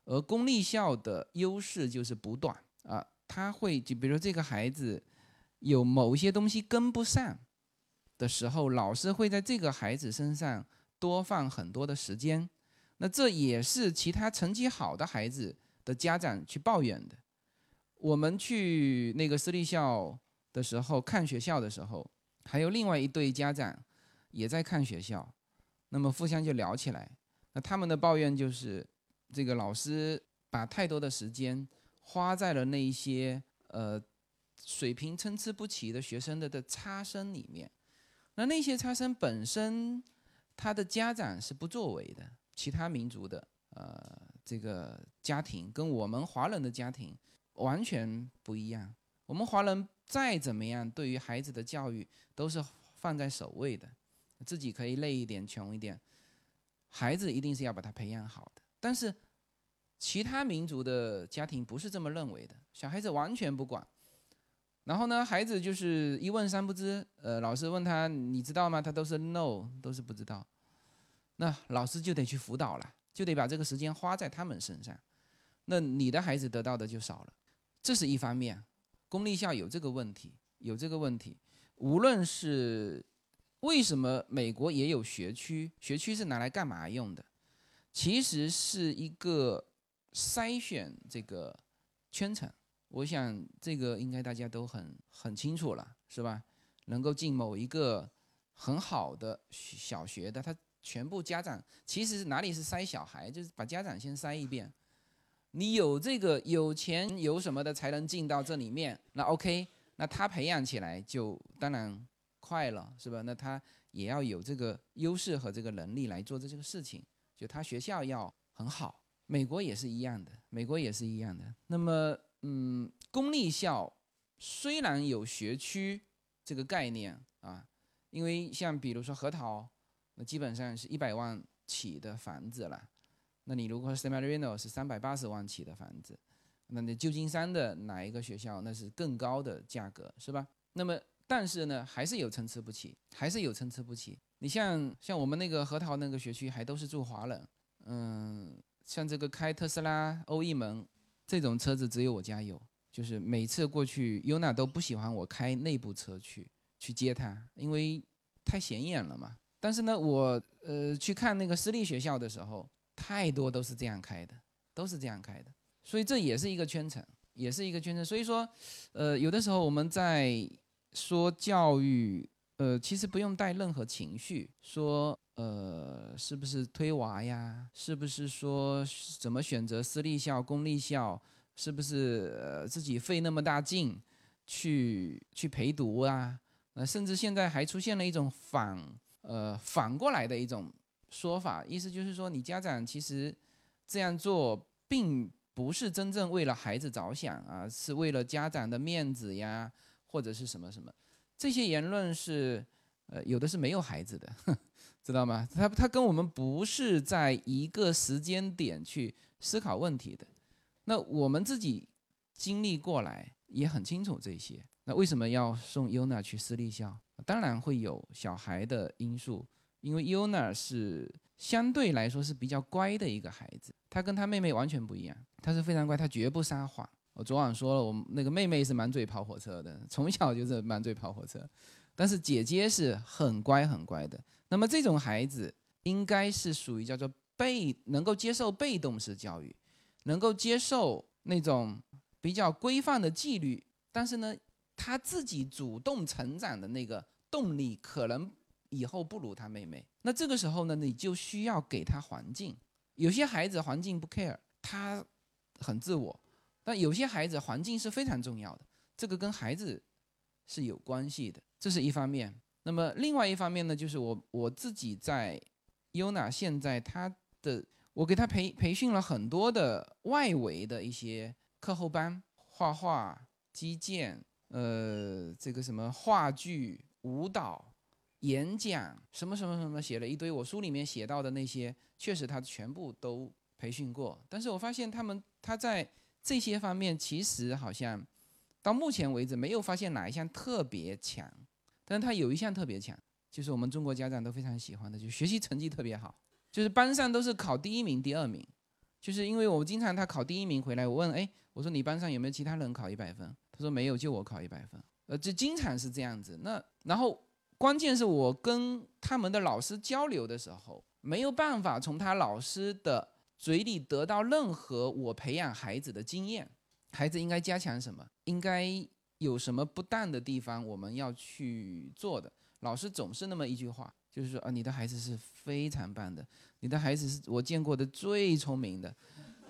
而公立校的优势就是不断啊，他会就比如说这个孩子有某一些东西跟不上的时候，老师会在这个孩子身上多放很多的时间，那这也是其他成绩好的孩子的家长去抱怨的。我们去那个私立校的时候看学校的时候，还有另外一对家长。也在看学校，那么互相就聊起来。那他们的抱怨就是，这个老师把太多的时间花在了那一些呃水平参差不齐的学生的的差生里面。那那些差生本身，他的家长是不作为的。其他民族的呃这个家庭跟我们华人的家庭完全不一样。我们华人再怎么样，对于孩子的教育都是放在首位的。自己可以累一点、穷一点，孩子一定是要把他培养好的。但是，其他民族的家庭不是这么认为的，小孩子完全不管。然后呢，孩子就是一问三不知。呃，老师问他你知道吗？他都是 no，都是不知道。那老师就得去辅导了，就得把这个时间花在他们身上。那你的孩子得到的就少了，这是一方面。公立校有这个问题，有这个问题，无论是。为什么美国也有学区？学区是拿来干嘛用的？其实是一个筛选这个圈层。我想这个应该大家都很很清楚了，是吧？能够进某一个很好的小学的，他全部家长其实哪里是筛小孩，就是把家长先筛一遍。你有这个有钱有什么的才能进到这里面，那 OK，那他培养起来就当然。快了是吧？那他也要有这个优势和这个能力来做这这个事情。就他学校要很好，美国也是一样的，美国也是一样的。那么，嗯，公立校虽然有学区这个概念啊，因为像比如说核桃，那基本上是一百万起的房子了。那你如果 s a m a r i n o 是三百八十万起的房子，那你旧金山的哪一个学校那是更高的价格是吧？那么。但是呢，还是有参差不齐，还是有参差不齐。你像像我们那个核桃那个学区，还都是住华人。嗯，像这个开特斯拉欧翼门这种车子，只有我家有。就是每次过去，Yuna 都不喜欢我开内部车去去接他，因为太显眼了嘛。但是呢，我呃去看那个私立学校的时候，太多都是这样开的，都是这样开的。所以这也是一个圈层，也是一个圈层。所以说，呃，有的时候我们在说教育，呃，其实不用带任何情绪。说，呃，是不是推娃呀？是不是说怎么选择私立校、公立校？是不是呃自己费那么大劲去去陪读啊？呃，甚至现在还出现了一种反，呃，反过来的一种说法，意思就是说，你家长其实这样做并不是真正为了孩子着想啊，是为了家长的面子呀。或者是什么什么，这些言论是，呃，有的是没有孩子的，知道吗？他他跟我们不是在一个时间点去思考问题的。那我们自己经历过来也很清楚这些。那为什么要送 Yuna 去私立校？当然会有小孩的因素，因为 Yuna 是相对来说是比较乖的一个孩子。他跟他妹妹完全不一样，他是非常乖，他绝不撒谎。我昨晚说了，我那个妹妹是满嘴跑火车的，从小就是满嘴跑火车，但是姐姐是很乖很乖的。那么这种孩子应该是属于叫做被能够接受被动式教育，能够接受那种比较规范的纪律，但是呢，他自己主动成长的那个动力可能以后不如他妹妹。那这个时候呢，你就需要给他环境。有些孩子环境不 care，他很自我。但有些孩子环境是非常重要的，这个跟孩子是有关系的，这是一方面。那么另外一方面呢，就是我我自己在优娜现在他的，我给他培培训了很多的外围的一些课后班，画画、击剑，呃，这个什么话剧、舞蹈、演讲，什么什么什么，写了一堆。我书里面写到的那些，确实他全部都培训过。但是我发现他们他在这些方面其实好像到目前为止没有发现哪一项特别强，但是他有一项特别强，就是我们中国家长都非常喜欢的，就学习成绩特别好，就是班上都是考第一名、第二名。就是因为我经常他考第一名回来，我问，哎，我说你班上有没有其他人考一百分？他说没有，就我考一百分。呃，就经常是这样子。那然后关键是我跟他们的老师交流的时候，没有办法从他老师的。嘴里得到任何我培养孩子的经验，孩子应该加强什么？应该有什么不当的地方？我们要去做的。老师总是那么一句话，就是说啊，你的孩子是非常棒的，你的孩子是我见过的最聪明的，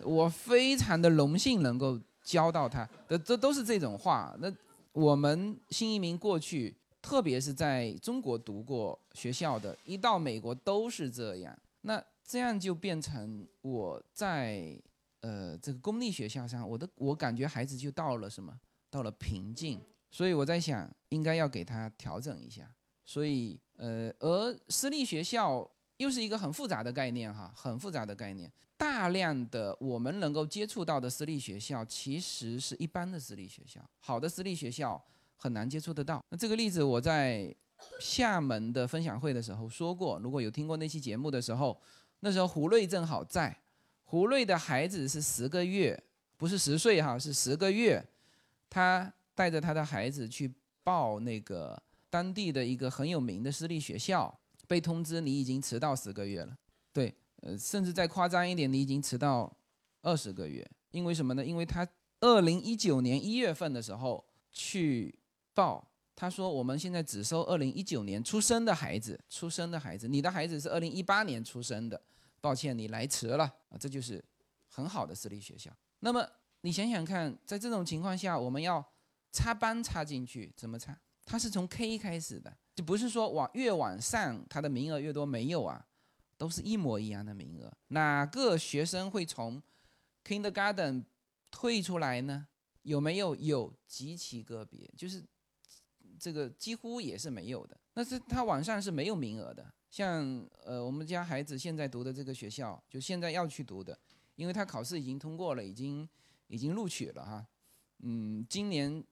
我非常的荣幸能够教到他。这这都是这种话。那我们新移民过去，特别是在中国读过学校的，一到美国都是这样。那。这样就变成我在呃这个公立学校上，我的我感觉孩子就到了什么，到了瓶颈，所以我在想应该要给他调整一下。所以呃，而私立学校又是一个很复杂的概念哈，很复杂的概念。大量的我们能够接触到的私立学校，其实是一般的私立学校，好的私立学校很难接触得到。那这个例子我在厦门的分享会的时候说过，如果有听过那期节目的时候。那时候胡瑞正好在，胡瑞的孩子是十个月，不是十岁哈，是十个月。他带着他的孩子去报那个当地的一个很有名的私立学校，被通知你已经迟到十个月了。对，呃，甚至再夸张一点，你已经迟到二十个月。因为什么呢？因为他二零一九年一月份的时候去报，他说我们现在只收二零一九年出生的孩子，出生的孩子，你的孩子是二零一八年出生的。抱歉，你来迟了啊！这就是很好的私立学校。那么你想想看，在这种情况下，我们要插班插进去，怎么插？它是从 K 开始的，就不是说往越往上，它的名额越多，没有啊，都是一模一样的名额。哪个学生会从 Kindergarten 退出来呢？有没有？有，极其个别，就是这个几乎也是没有的。那是他网上是没有名额的。像呃，我们家孩子现在读的这个学校，就现在要去读的，因为他考试已经通过了，已经已经录取了哈。嗯，今年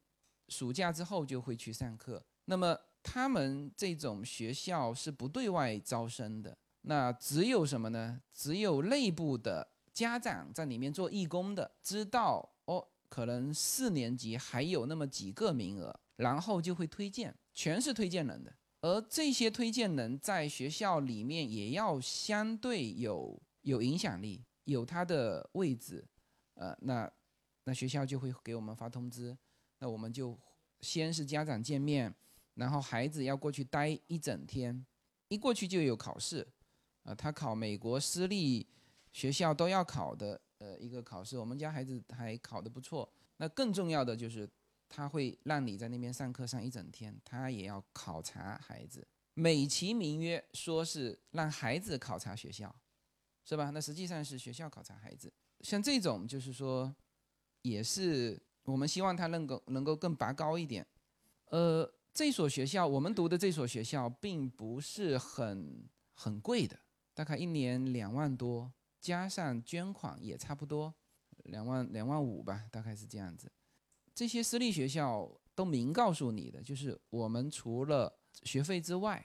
暑假之后就会去上课。那么他们这种学校是不对外招生的，那只有什么呢？只有内部的家长在里面做义工的，知道哦，可能四年级还有那么几个名额，然后就会推荐，全是推荐人的。而这些推荐人在学校里面也要相对有有影响力，有他的位置，呃，那那学校就会给我们发通知，那我们就先是家长见面，然后孩子要过去待一整天，一过去就有考试，啊，他考美国私立学校都要考的，呃，一个考试，我们家孩子还考得不错，那更重要的就是。他会让你在那边上课上一整天，他也要考察孩子，美其名曰说是让孩子考察学校，是吧？那实际上是学校考察孩子。像这种就是说，也是我们希望他能够能够更拔高一点。呃，这所学校我们读的这所学校并不是很很贵的，大概一年两万多，加上捐款也差不多两万两万五吧，大概是这样子。这些私立学校都明告诉你的，就是我们除了学费之外，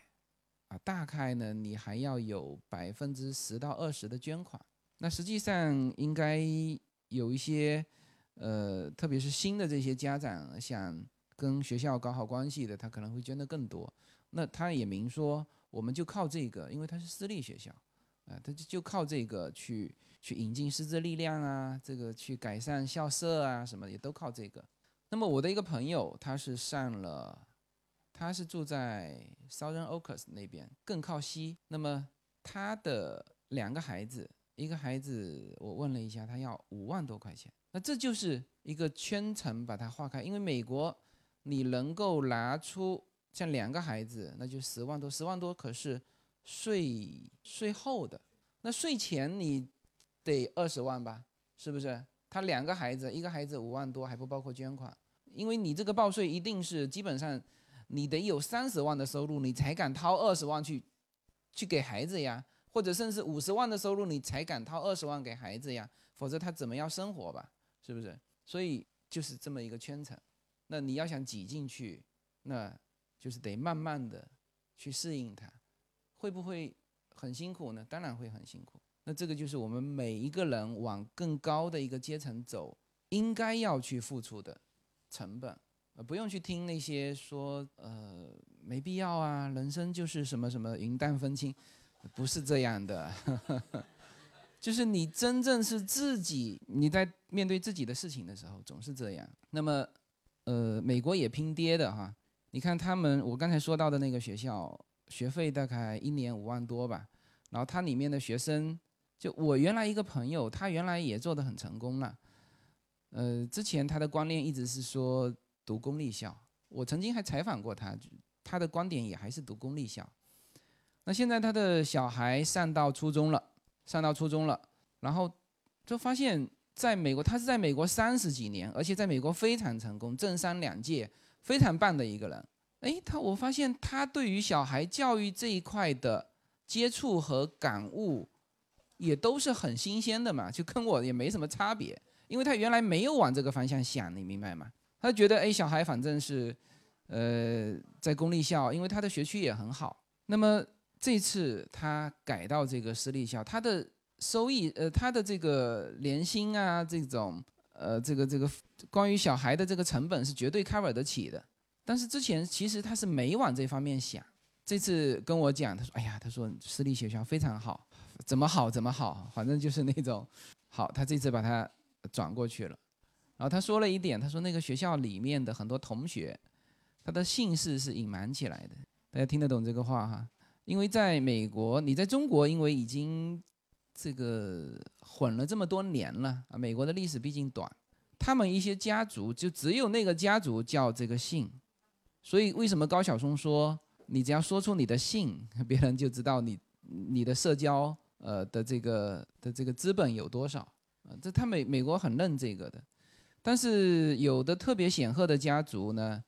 啊，大概呢你还要有百分之十到二十的捐款，那实际上应该有一些，呃，特别是新的这些家长想跟学校搞好关系的，他可能会捐的更多。那他也明说，我们就靠这个，因为他是私立学校，啊，他就就靠这个去去引进师资力量啊，这个去改善校舍啊，什么也都靠这个。那么我的一个朋友，他是上了，他是住在 Southern Oaks 那边，更靠西。那么他的两个孩子，一个孩子我问了一下，他要五万多块钱。那这就是一个圈层把它划开，因为美国你能够拿出像两个孩子，那就十万多，十万多可是税税后的，那税前你得二十万吧，是不是？他两个孩子，一个孩子五万多，还不包括捐款，因为你这个报税一定是基本上你得有三十万的收入，你才敢掏二十万去去给孩子呀，或者甚至五十万的收入你才敢掏二十万给孩子呀，否则他怎么样生活吧？是不是？所以就是这么一个圈层，那你要想挤进去，那就是得慢慢的去适应它，会不会很辛苦呢？当然会很辛苦。那这个就是我们每一个人往更高的一个阶层走，应该要去付出的成本，呃，不用去听那些说，呃，没必要啊，人生就是什么什么云淡风轻，不是这样的，就是你真正是自己，你在面对自己的事情的时候，总是这样。那么，呃，美国也拼爹的哈，你看他们，我刚才说到的那个学校，学费大概一年五万多吧，然后它里面的学生。就我原来一个朋友，他原来也做得很成功了，呃，之前他的观念一直是说读公立校，我曾经还采访过他，他的观点也还是读公立校。那现在他的小孩上到初中了，上到初中了，然后就发现在美国，他是在美国三十几年，而且在美国非常成功，政商两界，非常棒的一个人。哎，他我发现他对于小孩教育这一块的接触和感悟。也都是很新鲜的嘛，就跟我也没什么差别，因为他原来没有往这个方向想，你明白吗？他觉得哎，小孩反正是，呃，在公立校，因为他的学区也很好。那么这次他改到这个私立校，他的收益，呃，他的这个年薪啊，这种，呃，这个这个关于小孩的这个成本是绝对 cover 得起的。但是之前其实他是没往这方面想，这次跟我讲，他说，哎呀，他说私立学校非常好。怎么好怎么好，反正就是那种好。他这次把他转过去了，然后他说了一点，他说那个学校里面的很多同学，他的姓氏是隐瞒起来的。大家听得懂这个话哈？因为在美国，你在中国，因为已经这个混了这么多年了啊，美国的历史毕竟短，他们一些家族就只有那个家族叫这个姓，所以为什么高晓松说你只要说出你的姓，别人就知道你你的社交。呃的这个的这个资本有多少啊？这他美美国很认这个的，但是有的特别显赫的家族呢，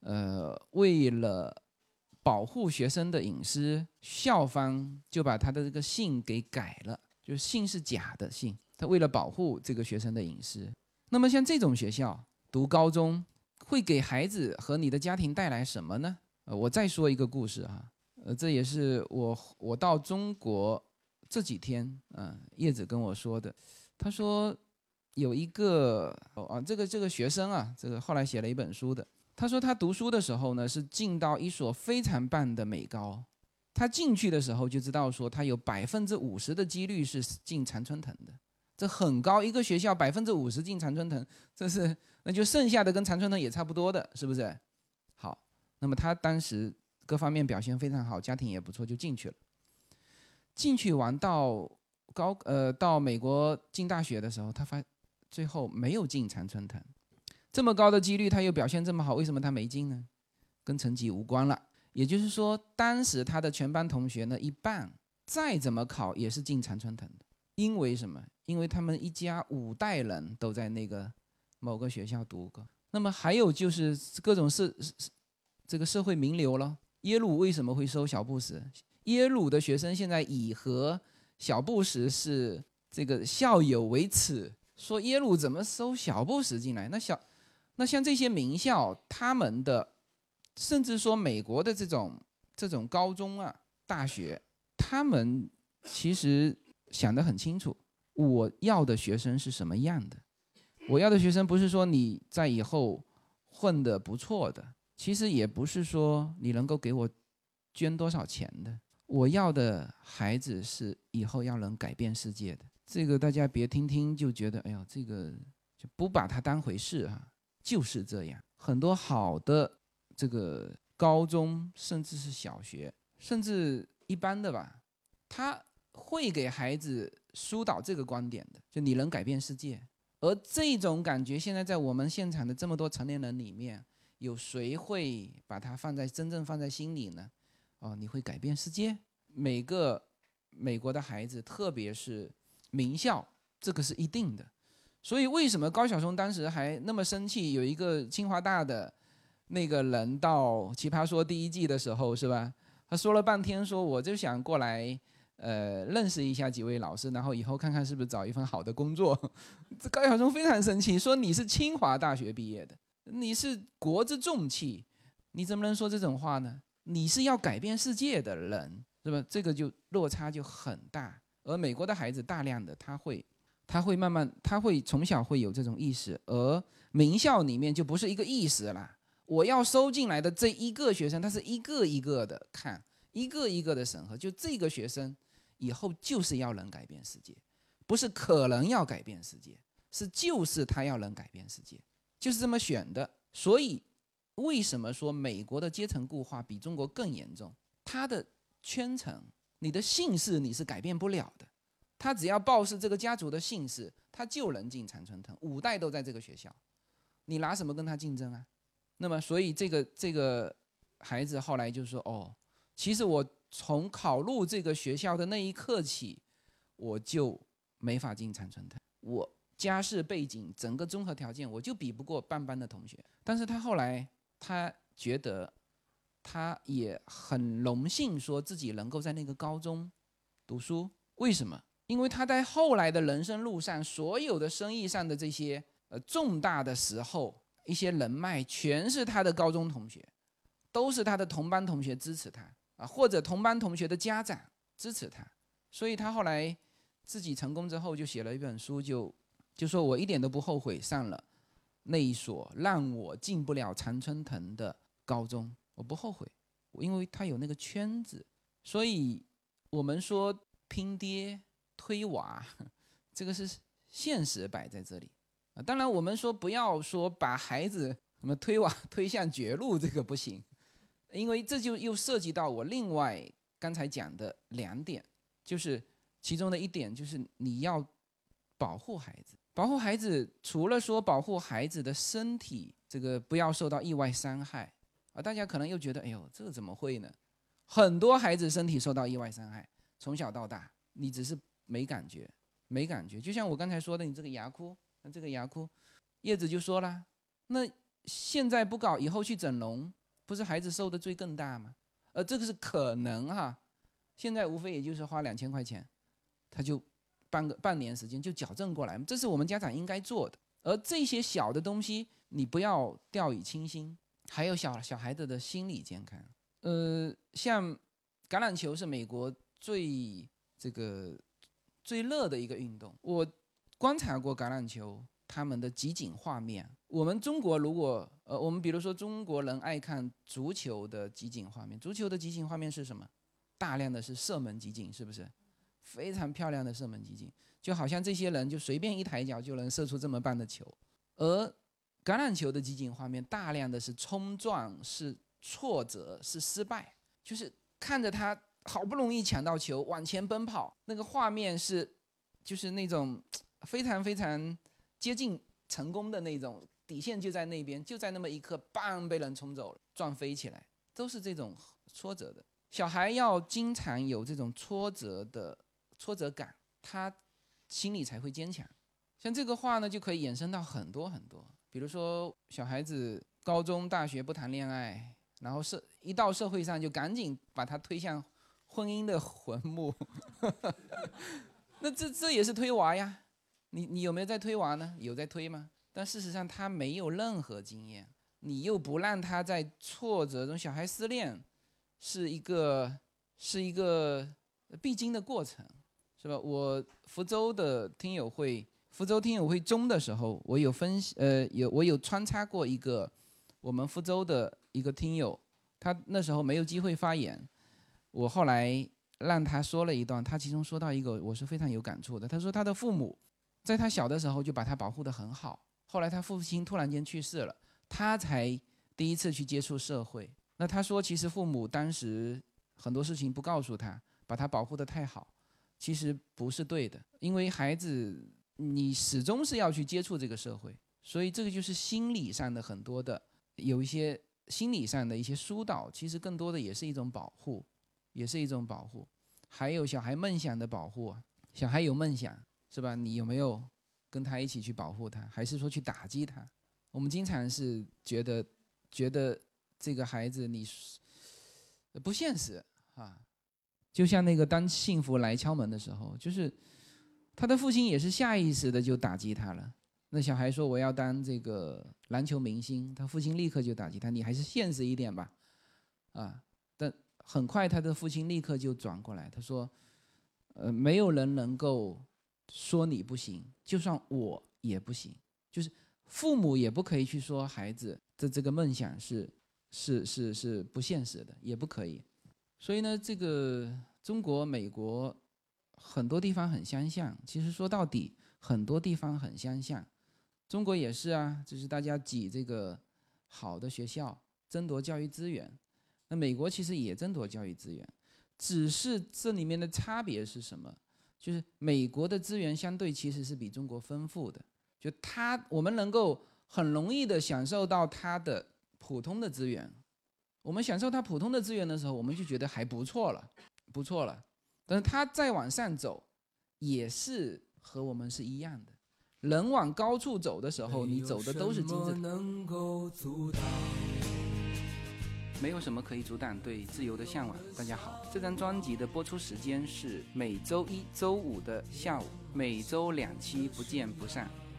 呃，为了保护学生的隐私，校方就把他的这个姓给改了，就是姓是假的姓。他为了保护这个学生的隐私，那么像这种学校读高中，会给孩子和你的家庭带来什么呢？呃，我再说一个故事哈，呃，这也是我我到中国。这几天，嗯，叶子跟我说的，他说有一个哦啊，这个这个学生啊，这个后来写了一本书的。他说他读书的时候呢，是进到一所非常棒的美高，他进去的时候就知道说他有百分之五十的几率是进常春藤的，这很高，一个学校百分之五十进常春藤，这是那就剩下的跟常春藤也差不多的，是不是？好，那么他当时各方面表现非常好，家庭也不错，就进去了。进去玩到高呃到美国进大学的时候，他发最后没有进常春藤，这么高的几率他又表现这么好，为什么他没进呢？跟成绩无关了。也就是说，当时他的全班同学呢一半再怎么考也是进常春藤的，因为什么？因为他们一家五代人都在那个某个学校读过。那么还有就是各种社这个社会名流了。耶鲁为什么会收小布什？耶鲁的学生现在已和小布什是这个校友为耻，说耶鲁怎么收小布什进来？那小那像这些名校，他们的甚至说美国的这种这种高中啊、大学，他们其实想得很清楚，我要的学生是什么样的。我要的学生不是说你在以后混得不错的，其实也不是说你能够给我捐多少钱的。我要的孩子是以后要能改变世界的。这个大家别听听就觉得，哎呦，这个就不把它当回事啊、就是这样。很多好的这个高中，甚至是小学，甚至一般的吧，他会给孩子疏导这个观点的，就你能改变世界。而这种感觉，现在在我们现场的这么多成年人里面，有谁会把它放在真正放在心里呢？哦，你会改变世界。每个美国的孩子，特别是名校，这个是一定的。所以为什么高晓松当时还那么生气？有一个清华大的那个人到《奇葩说》第一季的时候，是吧？他说了半天，说我就想过来，呃，认识一下几位老师，然后以后看看是不是找一份好的工作。这高晓松非常生气，说你是清华大学毕业的，你是国之重器，你怎么能说这种话呢？你是要改变世界的人，是吧？这个就落差就很大。而美国的孩子大量的他会，他会慢慢，他会从小会有这种意识，而名校里面就不是一个意识啦。我要收进来的这一个学生，他是一个一个的看，一个一个的审核，就这个学生以后就是要能改变世界，不是可能要改变世界，是就是他要能改变世界，就是这么选的。所以为什么说美国的阶层固化比中国更严重？他的圈层，你的姓氏你是改变不了的，他只要报是这个家族的姓氏，他就能进常春藤，五代都在这个学校，你拿什么跟他竞争啊？那么，所以这个这个孩子后来就说：“哦，其实我从考入这个学校的那一刻起，我就没法进常春藤。我家世背景、整个综合条件，我就比不过班班的同学。但是他后来，他觉得他也很荣幸，说自己能够在那个高中读书。为什么？因为他在后来的人生路上，所有的生意上的这些呃重大的时候。”一些人脉全是他的高中同学，都是他的同班同学支持他啊，或者同班同学的家长支持他，所以他后来自己成功之后就写了一本书，就就说我一点都不后悔上了那一所让我进不了常春藤的高中，我不后悔，因为他有那个圈子，所以我们说拼爹推娃，这个是现实摆在这里。啊，当然，我们说不要说把孩子什么推娃推向绝路，这个不行，因为这就又涉及到我另外刚才讲的两点，就是其中的一点就是你要保护孩子，保护孩子除了说保护孩子的身体，这个不要受到意外伤害啊，大家可能又觉得，哎呦，这怎么会呢？很多孩子身体受到意外伤害，从小到大，你只是没感觉，没感觉，就像我刚才说的，你这个牙箍。这个牙箍，叶子就说了：“那现在不搞，以后去整容，不是孩子受的罪更大吗？”呃，这个是可能哈。现在无非也就是花两千块钱，他就半个半年时间就矫正过来，这是我们家长应该做的。而这些小的东西，你不要掉以轻心。还有小小孩子的心理健康，呃，像橄榄球是美国最这个最热的一个运动，我。观察过橄榄球他们的集锦画面。我们中国如果呃，我们比如说中国人爱看足球的集锦画面，足球的集锦画面是什么？大量的是射门集锦，是不是？非常漂亮的射门集锦，就好像这些人就随便一抬脚就能射出这么棒的球。而橄榄球的集锦画面大量的是冲撞、是挫折、是失败，就是看着他好不容易抢到球往前奔跑，那个画面是就是那种。非常非常接近成功的那种底线就在那边，就在那么一刻，棒被人冲走了，撞飞起来，都是这种挫折的。小孩要经常有这种挫折的挫折感，他心里才会坚强。像这个话呢，就可以衍生到很多很多，比如说小孩子高中、大学不谈恋爱，然后社一到社会上就赶紧把他推向婚姻的坟墓，那这这也是推娃呀。你你有没有在推娃呢？有在推吗？但事实上他没有任何经验，你又不让他在挫折中，小孩失恋是一个是一个必经的过程，是吧？我福州的听友会，福州听友会中的时候，我有分析，呃，有我有穿插过一个我们福州的一个听友，他那时候没有机会发言，我后来让他说了一段，他其中说到一个我是非常有感触的，他说他的父母在他小的时候就把他保护得很好，后来他父亲突然间去世了，他才第一次去接触社会。那他说，其实父母当时很多事情不告诉他，把他保护得太好，其实不是对的，因为孩子你始终是要去接触这个社会，所以这个就是心理上的很多的有一些心理上的一些疏导，其实更多的也是一种保护，也是一种保护。还有小孩梦想的保护，小孩有梦想是吧？你有没有跟他一起去保护他，还是说去打击他？我们经常是觉得觉得这个孩子你不现实啊，就像那个当幸福来敲门的时候，就是他的父亲也是下意识的就打击他了。那小孩说我要当这个篮球明星，他父亲立刻就打击他，你还是现实一点吧，啊！但很快他的父亲立刻就转过来，他说，呃，没有人能够说你不行，就算我也不行，就是父母也不可以去说孩子的这个梦想是是是是不现实的，也不可以。所以呢，这个中国、美国很多地方很相像，其实说到底，很多地方很相像。中国也是啊，就是大家挤这个好的学校，争夺教育资源。那美国其实也争夺教育资源，只是这里面的差别是什么？就是美国的资源相对其实是比中国丰富的，就它我们能够很容易的享受到它的普通的资源。我们享受它普通的资源的时候，我们就觉得还不错了，不错了。但是它再往上走，也是和我们是一样的。人往高处走的时候，你走的都是金字塔。没有什么可以阻挡对自由的向往。大家好，这张专辑的播出时间是每周一周五的下午，每周两期，不见不散。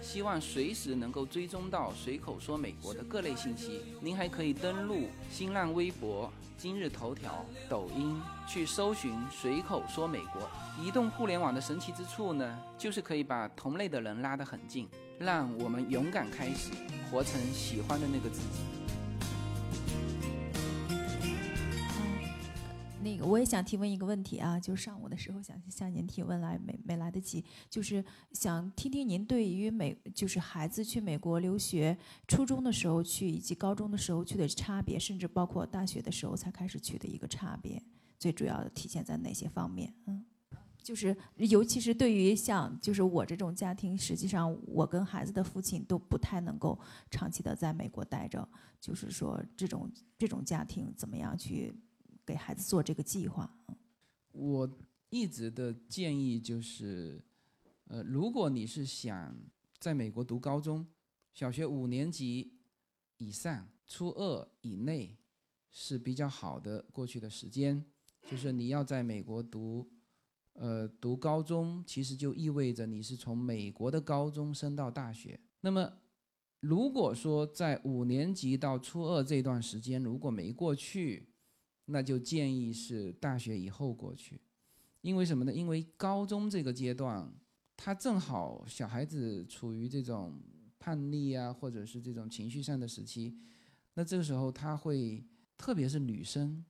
希望随时能够追踪到随口说美国的各类信息，您还可以登录新浪微博、今日头条、抖音去搜寻“随口说美国”。移动互联网的神奇之处呢，就是可以把同类的人拉得很近，让我们勇敢开始，活成喜欢的那个自己。那个我也想提问一个问题啊，就是上午的时候想向您提问来没没来得及，就是想听听您对于美就是孩子去美国留学，初中的时候去以及高中的时候去的差别，甚至包括大学的时候才开始去的一个差别，最主要的体现在哪些方面？嗯，就是尤其是对于像就是我这种家庭，实际上我跟孩子的父亲都不太能够长期的在美国待着，就是说这种这种家庭怎么样去？给孩子做这个计划，我一直的建议就是，呃，如果你是想在美国读高中，小学五年级以上，初二以内是比较好的过去的时间。就是你要在美国读，呃，读高中，其实就意味着你是从美国的高中升到大学。那么，如果说在五年级到初二这段时间如果没过去，那就建议是大学以后过去，因为什么呢？因为高中这个阶段，他正好小孩子处于这种叛逆啊，或者是这种情绪上的时期，那这个时候他会，特别是女生，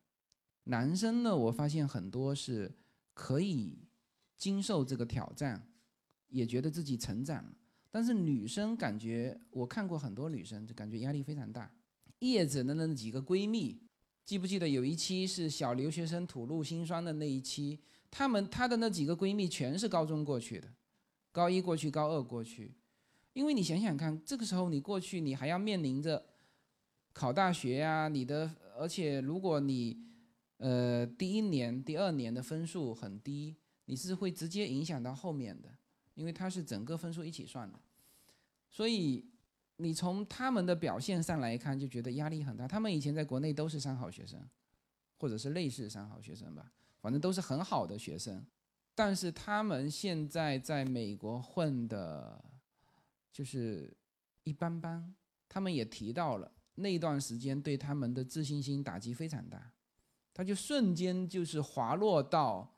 男生呢，我发现很多是可以经受这个挑战，也觉得自己成长了，但是女生感觉，我看过很多女生，就感觉压力非常大。叶子的那几个闺蜜。记不记得有一期是小留学生吐露心酸的那一期？她们她的那几个闺蜜全是高中过去的，高一过去，高二过去。因为你想想看，这个时候你过去，你还要面临着考大学呀、你的，而且如果你呃第一年、第二年的分数很低，你是会直接影响到后面的，因为它是整个分数一起算的，所以你从他们的表现上来看，就觉得压力很大。他们以前在国内都是三好学生，或者是类似三好学生吧，反正都是很好的学生。但是他们现在在美国混的，就是一般般。他们也提到了那段时间对他们的自信心打击非常大，他就瞬间就是滑落到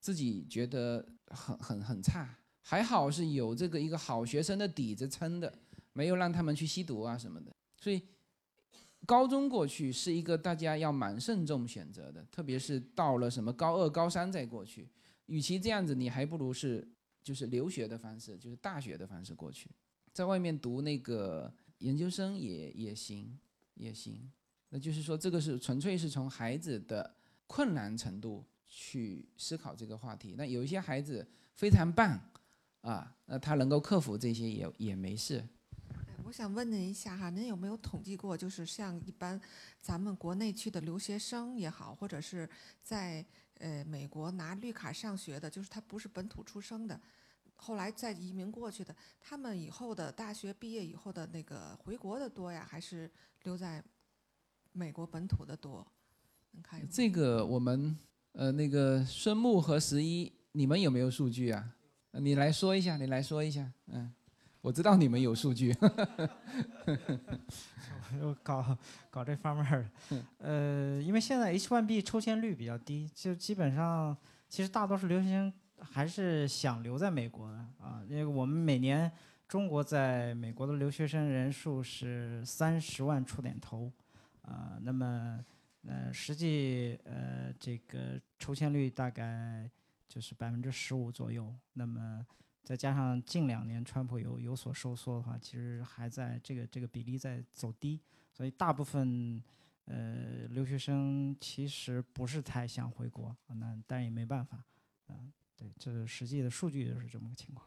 自己觉得很很很差。还好是有这个一个好学生的底子撑的，没有让他们去吸毒啊什么的。所以高中过去是一个大家要蛮慎重选择的，特别是到了什么高二、高三再过去。与其这样子，你还不如是就是留学的方式，就是大学的方式过去，在外面读那个研究生也也行，也行。那就是说，这个是纯粹是从孩子的困难程度去思考这个话题。那有一些孩子非常棒啊，那他能够克服这些也也没事。我想问您一下哈，您有没有统计过，就是像一般咱们国内去的留学生也好，或者是在呃美国拿绿卡上学的，就是他不是本土出生的，后来再移民过去的，他们以后的大学毕业以后的那个回国的多呀，还是留在美国本土的多？能看一下这个我们呃那个孙木和十一，你们有没有数据啊？你来说一下，你来说一下，嗯，我知道你们有数据。就搞搞这方面儿的，呃，因为现在 H1B 抽签率比较低，就基本上其实大多数留学生还是想留在美国的啊，那个我们每年中国在美国的留学生人数是三十万出点头，啊，那么呃实际呃这个抽签率大概就是百分之十五左右，那么。再加上近两年川普有有所收缩的话，其实还在这个这个比例在走低，所以大部分呃留学生其实不是太想回国，那但也没办法，嗯、对，这实际的数据就是这么个情况。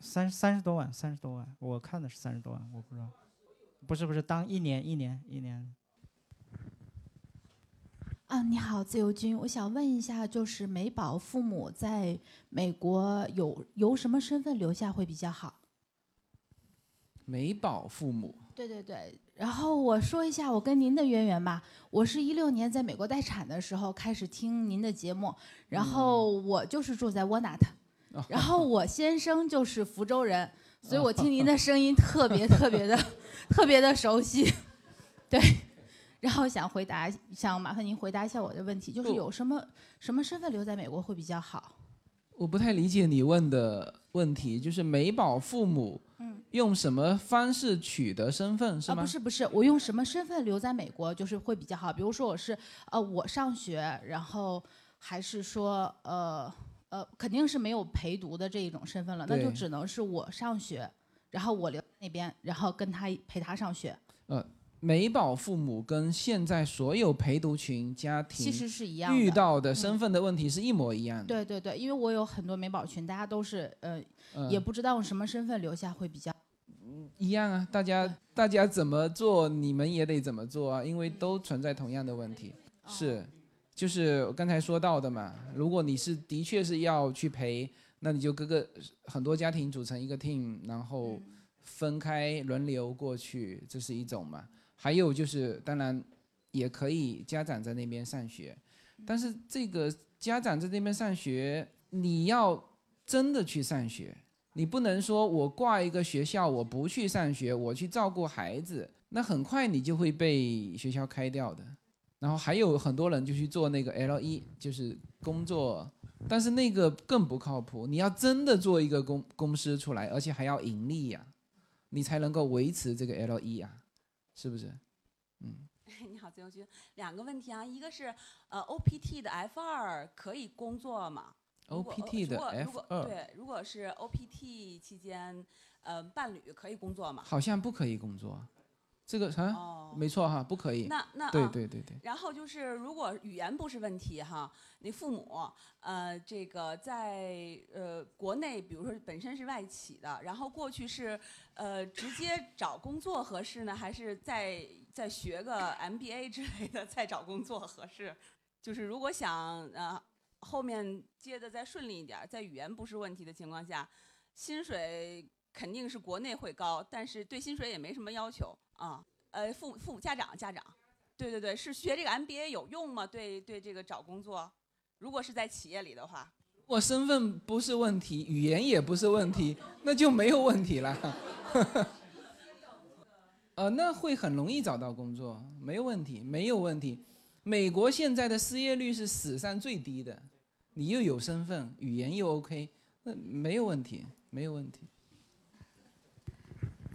三三十多万，三十多万，我看的是三十多万，我不知道，不是不是，当一年一年一年。啊，你好，自由军，我想问一下，就是美宝父母在美国有由什么身份留下会比较好？美宝父母，对对对，然后我说一下我跟您的渊源吧。我是一六年在美国待产的时候开始听您的节目，然后我就是住在沃纳特，然后我先生就是福州人，所以我听您的 声音特别特别的特别的熟悉，对。然后想回答，想麻烦您回答一下我的问题，就是有什么什么身份留在美国会比较好？我不太理解你问的问题，就是美宝父母嗯用什么方式取得身份是啊，吗？不是不是，我用什么身份留在美国就是会比较好？比如说我是呃我上学，然后还是说呃呃肯定是没有陪读的这一种身份了，那就只能是我上学，然后我留在那边，然后跟他陪他上学。呃，美宝父母跟现在所有陪读群家庭其实是一样的遇到的身份的问题是一模一样的。对对对，因为我有很多美宝群，大家都是呃、嗯也不知道用什么身份留下会比较。一样啊，大家大家怎么做，你们也得怎么做啊，因为都存在同样的问题。是，就是我刚才说到的嘛，如果你是的确是要去陪，那你就各个很多家庭组成一个 team，然后分开轮流过去，这是一种嘛。还有就是，当然也可以家长在那边上学，但是这个家长在那边上学，你要真的去上学，你不能说我挂一个学校，我不去上学，我去照顾孩子，那很快你就会被学校开掉的。然后还有很多人就去做那个 L 一，就是工作，但是那个更不靠谱。你要真的做一个公公司出来，而且还要盈利呀、你才能够维持这个 L 一啊，是不是？嗯。你好，自由军，两个问题啊，一个是呃 OPT 的 F 二可以工作吗 OPT 的如果如果 F2 对，如果是 OPT 期间，呃，伴侣可以工作吗？好像不可以工作，这个啊，没错哈，不可以。哦那那对啊对对对，然后就是，如果语言不是问题哈，你父母呃这个在呃国内，比如说本身是外企的，然后过去是呃直接找工作合适呢，还是再再学个 MBA 之类的再找工作合适。就是如果想呃后面接的再顺利一点儿，在语言不是问题的情况下，薪水肯定是国内会高，但是对薪水也没什么要求啊。呃，父父母家长家长，对对对，是学这个 MBA 有用吗？对对，这个找工作，如果是在企业里的话。我身份不是问题，语言也不是问题，那就没有问题了。呃，那会很容易找到工作，没有问题，没有问题。美国现在的失业率是史上最低的，你又有身份，语言又 OK，那没有问题，没有问题。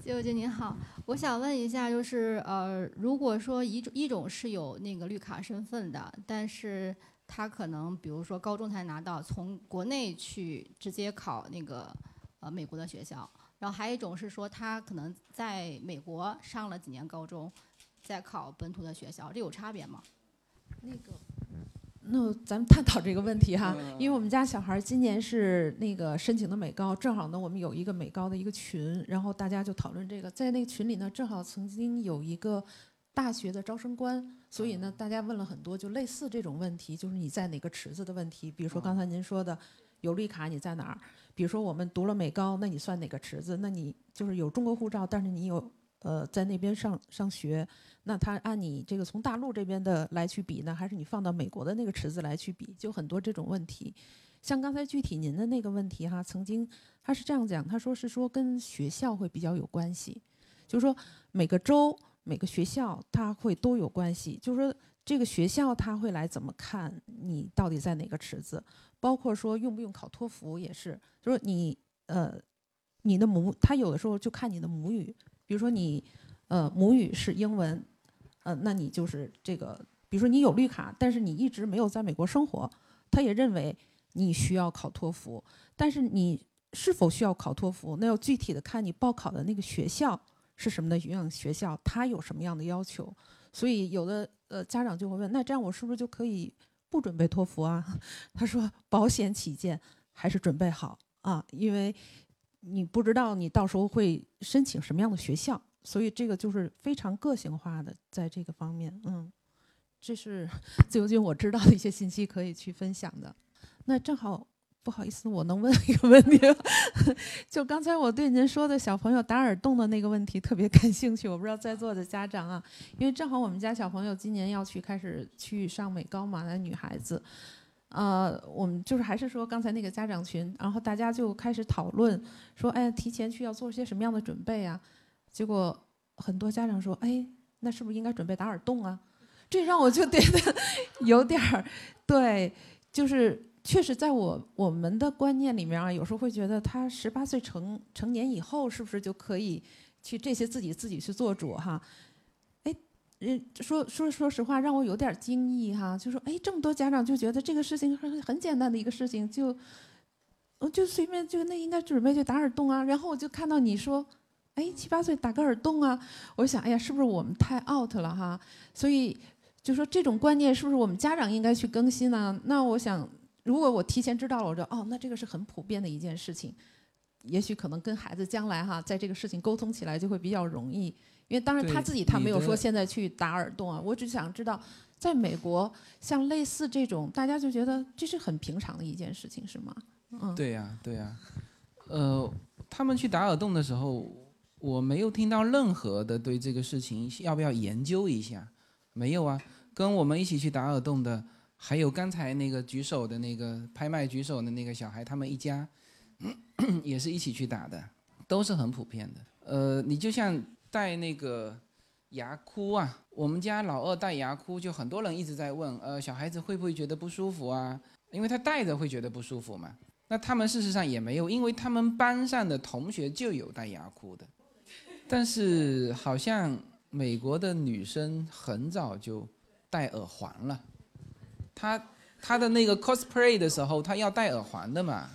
自由君您好，我想问一下，就是呃，如果说一种一种是有那个绿卡身份的，但是他可能比如说高中才拿到，从国内去直接考那个呃美国的学校，然后还有一种是说他可能在美国上了几年高中，再考本土的学校，这有差别吗？那个，那咱们探讨这个问题哈，因为我们家小孩今年是那个申请的美高，正好呢我们有一个美高的一个群，然后大家就讨论这个，在那个群里呢，正好曾经有一个大学的招生官，所以呢大家问了很多就类似这种问题，就是你在哪个池子的问题，比如说刚才您说的有绿卡你在哪儿，比如说我们读了美高，那你算哪个池子？那你就是有中国护照，但是你有呃在那边上上学。那他按你这个从大陆这边的来去比呢，还是你放到美国的那个池子来去比？就很多这种问题。像刚才具体您的那个问题哈，曾经他是这样讲，他说是说跟学校会比较有关系，就是说每个州每个学校他会都有关系，就是说这个学校他会来怎么看你到底在哪个池子，包括说用不用考托福也是，就是你呃你的母他有的时候就看你的母语，比如说你呃母语是英文。呃，那你就是这个，比如说你有绿卡，但是你一直没有在美国生活，他也认为你需要考托福。但是你是否需要考托福，那要具体的看你报考的那个学校是什么的样学校，他有什么样的要求。所以有的呃家长就会问，那这样我是不是就可以不准备托福啊？他说保险起见还是准备好啊，因为你不知道你到时候会申请什么样的学校。所以这个就是非常个性化的，在这个方面，嗯，这是自由军我知道的一些信息可以去分享的。那正好不好意思，我能问一个问题？就刚才我对您说的小朋友打耳洞的那个问题特别感兴趣，我不知道在座的家长啊，因为正好我们家小朋友今年要去开始去上美高嘛，那女孩子，呃，我们就是还是说刚才那个家长群，然后大家就开始讨论说，哎，提前去要做些什么样的准备啊？结果很多家长说：“哎，那是不是应该准备打耳洞啊？”这让我就觉得 有点儿，对，就是确实在我我们的观念里面啊，有时候会觉得他十八岁成成年以后，是不是就可以去这些自己自己去做主哈？哎，人说说说实话，让我有点惊异哈，就说哎，这么多家长就觉得这个事情很很简单的一个事情，就我就随便就那应该准备就打耳洞啊，然后我就看到你说。哎，七八岁打个耳洞啊！我想，哎呀，是不是我们太 out 了哈？所以就说这种观念是不是我们家长应该去更新呢？那我想，如果我提前知道了，我说哦，那这个是很普遍的一件事情，也许可能跟孩子将来哈，在这个事情沟通起来就会比较容易。因为当然他自己他没有说现在去打耳洞啊，我只想知道，在美国像类似这种，大家就觉得这是很平常的一件事情，是吗？嗯，对呀，对呀，呃，他们去打耳洞的时候。我没有听到任何的对这个事情要不要研究一下，没有啊。跟我们一起去打耳洞的，还有刚才那个举手的那个拍卖举手的那个小孩，他们一家也是一起去打的，都是很普遍的。呃，你就像戴那个牙箍啊，我们家老二戴牙箍，就很多人一直在问，呃，小孩子会不会觉得不舒服啊？因为他戴着会觉得不舒服嘛。那他们事实上也没有，因为他们班上的同学就有戴牙箍的。但是好像美国的女生很早就戴耳环了，她她的那个 cosplay 的时候，她要戴耳环的嘛，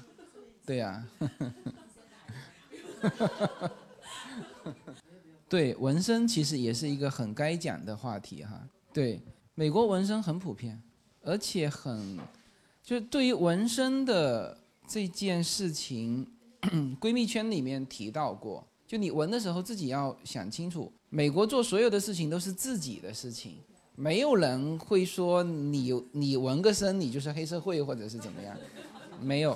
对呀，对纹身其实也是一个很该讲的话题哈。对，美国纹身很普遍，而且很，就对于纹身的这件事情，闺蜜圈里面提到过。就你纹的时候，自己要想清楚，美国做所有的事情都是自己的事情，没有人会说你你纹个身你就是黑社会或者是怎么样，没有。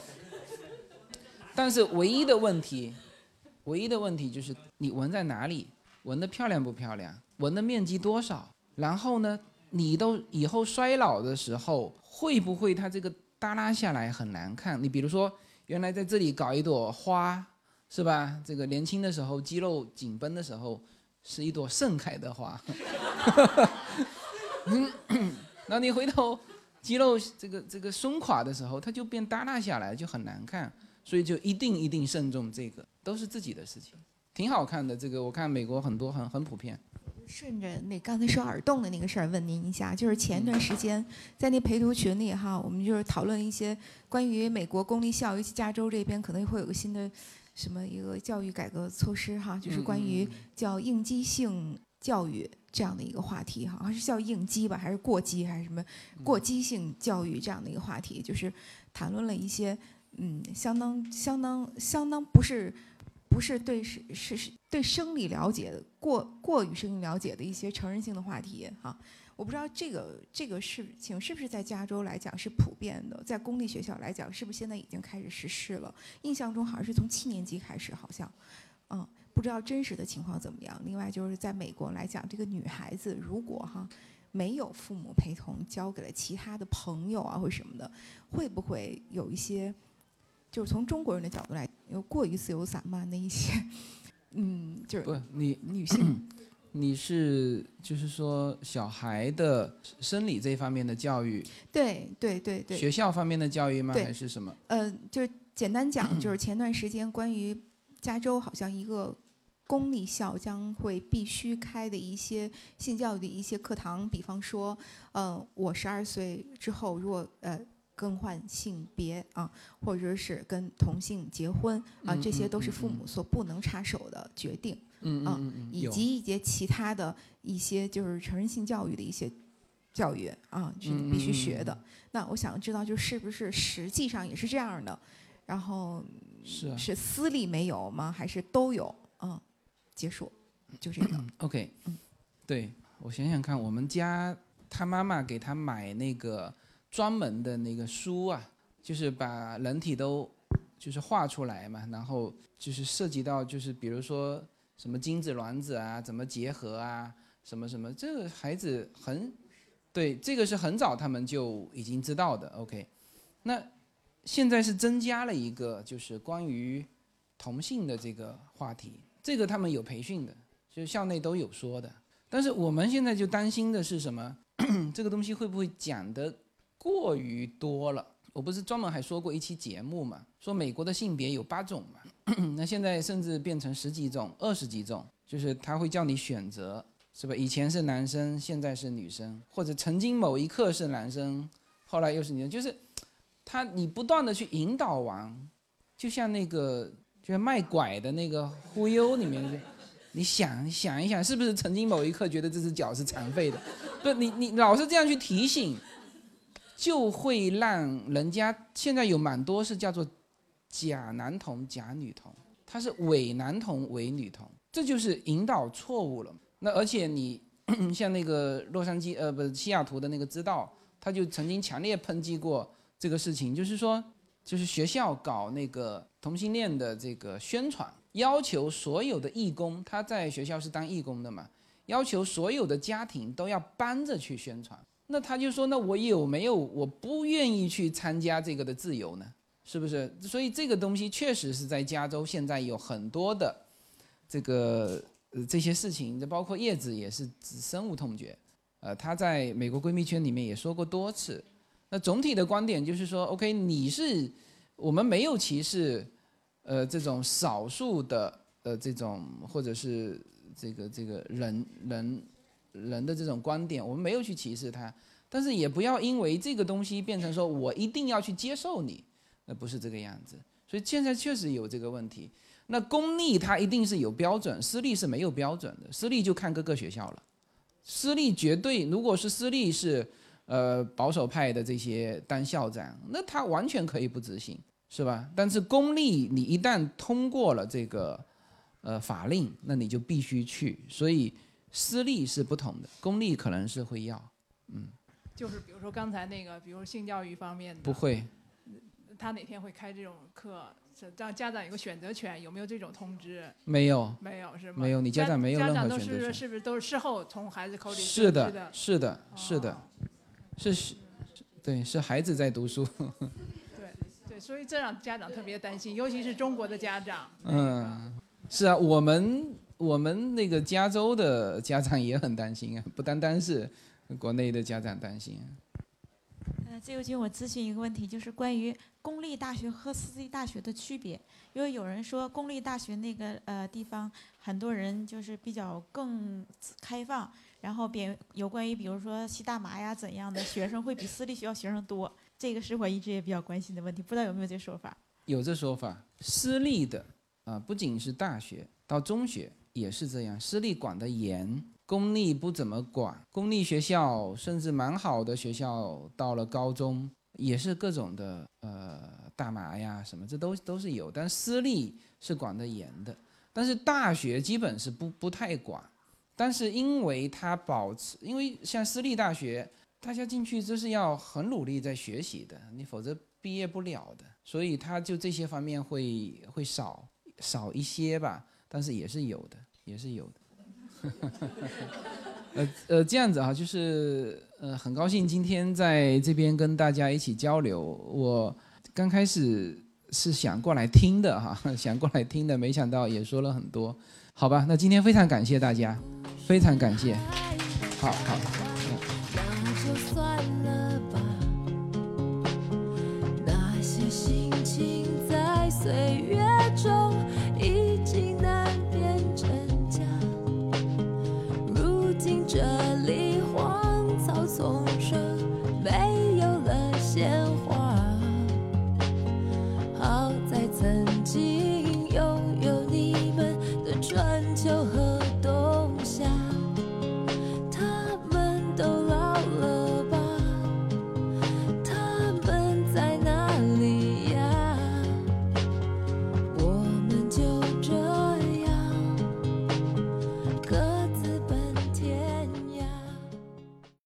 但是唯一的问题，唯一的问题就是你纹在哪里，纹的漂亮不漂亮，纹的面积多少，然后呢，你都以后衰老的时候会不会它这个耷拉下来很难看？你比如说原来在这里搞一朵花，是吧？这个年轻的时候肌肉紧绷的时候是一朵盛开的花，嗯 那你回头肌肉这个这个松垮的时候，它就变耷拉下来，就很难看。所以就一定一定慎重，这个都是自己的事情，挺好看的。这个我看美国很多很很普遍。顺着那刚才说耳洞的那个事儿问您一下，就是前一段时间在那陪读群里哈，我们就是讨论一些关于美国公立校，尤其加州这边可能会有个新的什么一个教育改革措施哈，就是关于叫应激性教育这样的一个话题哈，好像是叫应激吧，还是过激还是什么过激性教育这样的一个话题，就是谈论了一些。嗯，相当相当相当不是，不是对是是是对生理了解的过过于生理了解的一些成人性的话题哈。我不知道这个这个事情是不是在加州来讲是普遍的，在公立学校来讲是不是现在已经开始实施了？印象中好像是从七年级开始，好像，嗯，不知道真实的情况怎么样。另外就是在美国来讲，这个女孩子如果哈没有父母陪同，交给了其他的朋友啊或什么的，会不会有一些？就是从中国人的角度来，又过于自由散漫的一些，嗯，就是不你女性，你是就是说小孩的生理这方面的教育，对对对对，学校方面的教育吗？还是什么？呃，就是简单讲，就是 前段时间关于加州好像一个公立校将会必须开的一些性教育的一些课堂，比方说，呃，我十二岁之后，如果呃。更换性别啊，或者是跟同性结婚啊，这些都是父母所不能插手的决定嗯，以及一些其他的一些就是成人性教育的一些教育啊，是必须学的。那我想知道，就是不是实际上也是这样的？然后是是私立没有吗？还是都有？嗯，结束，就这个。OK，嗯对我想想看，我们家他妈妈给他买那个。专门的那个书啊，就是把人体都就是画出来嘛，然后就是涉及到就是比如说什么精子卵子啊，怎么结合啊，什么什么，这个孩子很对，这个是很早他们就已经知道的。OK，那现在是增加了一个就是关于同性的这个话题，这个他们有培训的，就是校内都有说的。但是我们现在就担心的是什么？这个东西会不会讲的？过于多了，我不是专门还说过一期节目嘛？说美国的性别有八种嘛，那现在甚至变成十几种、二十几种，就是他会叫你选择，是吧？以前是男生，现在是女生，或者曾经某一刻是男生，后来又是女生，就是他你不断的去引导完，就像那个就是卖拐的那个忽悠里面，你想想一想，是不是曾经某一刻觉得这只脚是残废的？不，你你老是这样去提醒。就会让人家现在有蛮多是叫做假男童假女童，他是伪男童伪女童，这就是引导错误了。那而且你 像那个洛杉矶呃不是西雅图的那个知道，他就曾经强烈抨击过这个事情，就是说就是学校搞那个同性恋的这个宣传，要求所有的义工他在学校是当义工的嘛，要求所有的家庭都要帮着去宣传。那他就说，那我有没有我不愿意去参加这个的自由呢？是不是？所以这个东西确实是在加州现在有很多的这个呃这些事情，这包括叶子也是深恶痛绝。呃，她在美国闺蜜圈里面也说过多次。那总体的观点就是说，OK，你是我们没有歧视，呃，这种少数的呃这种或者是这个这个人人。人的这种观点，我们没有去歧视他，但是也不要因为这个东西变成说我一定要去接受你，那不是这个样子。所以现在确实有这个问题。那公立它一定是有标准，私立是没有标准的。私立就看各个学校了。私立绝对，如果是私立是呃保守派的这些当校长，那他完全可以不执行，是吧？但是公立你一旦通过了这个呃法令，那你就必须去。所以。私立是不同的，公立可能是会要，嗯，就是比如说刚才那个，比如性教育方面的，不会。他哪天会开这种课，是让家长有个选择权？有没有这种通知？没有，没有是吗？没有，你家长没有任何选择权。家长都是是不是都是事后从孩子口里是的？是的，是的，是是，对，是孩子在读书。对对，所以这让家长特别担心，尤其是中国的家长。嗯，是啊，我们我们那个加州的家长也很担心啊，不单单是国内的家长担心。呃，自由军，我咨询一个问题，就是关于公立大学和私立大学的区别。因为有人说公立大学那个呃地方，很多人就是比较更开放，然后别有关于比如说吸大麻呀怎样的学生会比私立学校学生多，这个是我一直也比较关心的问题，不知道有没有这说法？有这说法，私立的啊，不仅是大学，到中学也是这样，私立管得严。公立不怎么管，公立学校甚至蛮好的学校，到了高中也是各种的呃大麻呀什么，这都都是有。但私立是管得严的，但是大学基本是不不太管。但是因为它保持，因为像私立大学，大家进去这是要很努力在学习的，你否则毕业不了的。所以它就这些方面会会少少一些吧，但是也是有的，也是有的。呃呃，这样子啊，就是呃，很高兴今天在这边跟大家一起交流。我刚开始是想过来听的哈，想过来听的，没想到也说了很多。好吧，那今天非常感谢大家，非常感谢。好好。那些心情。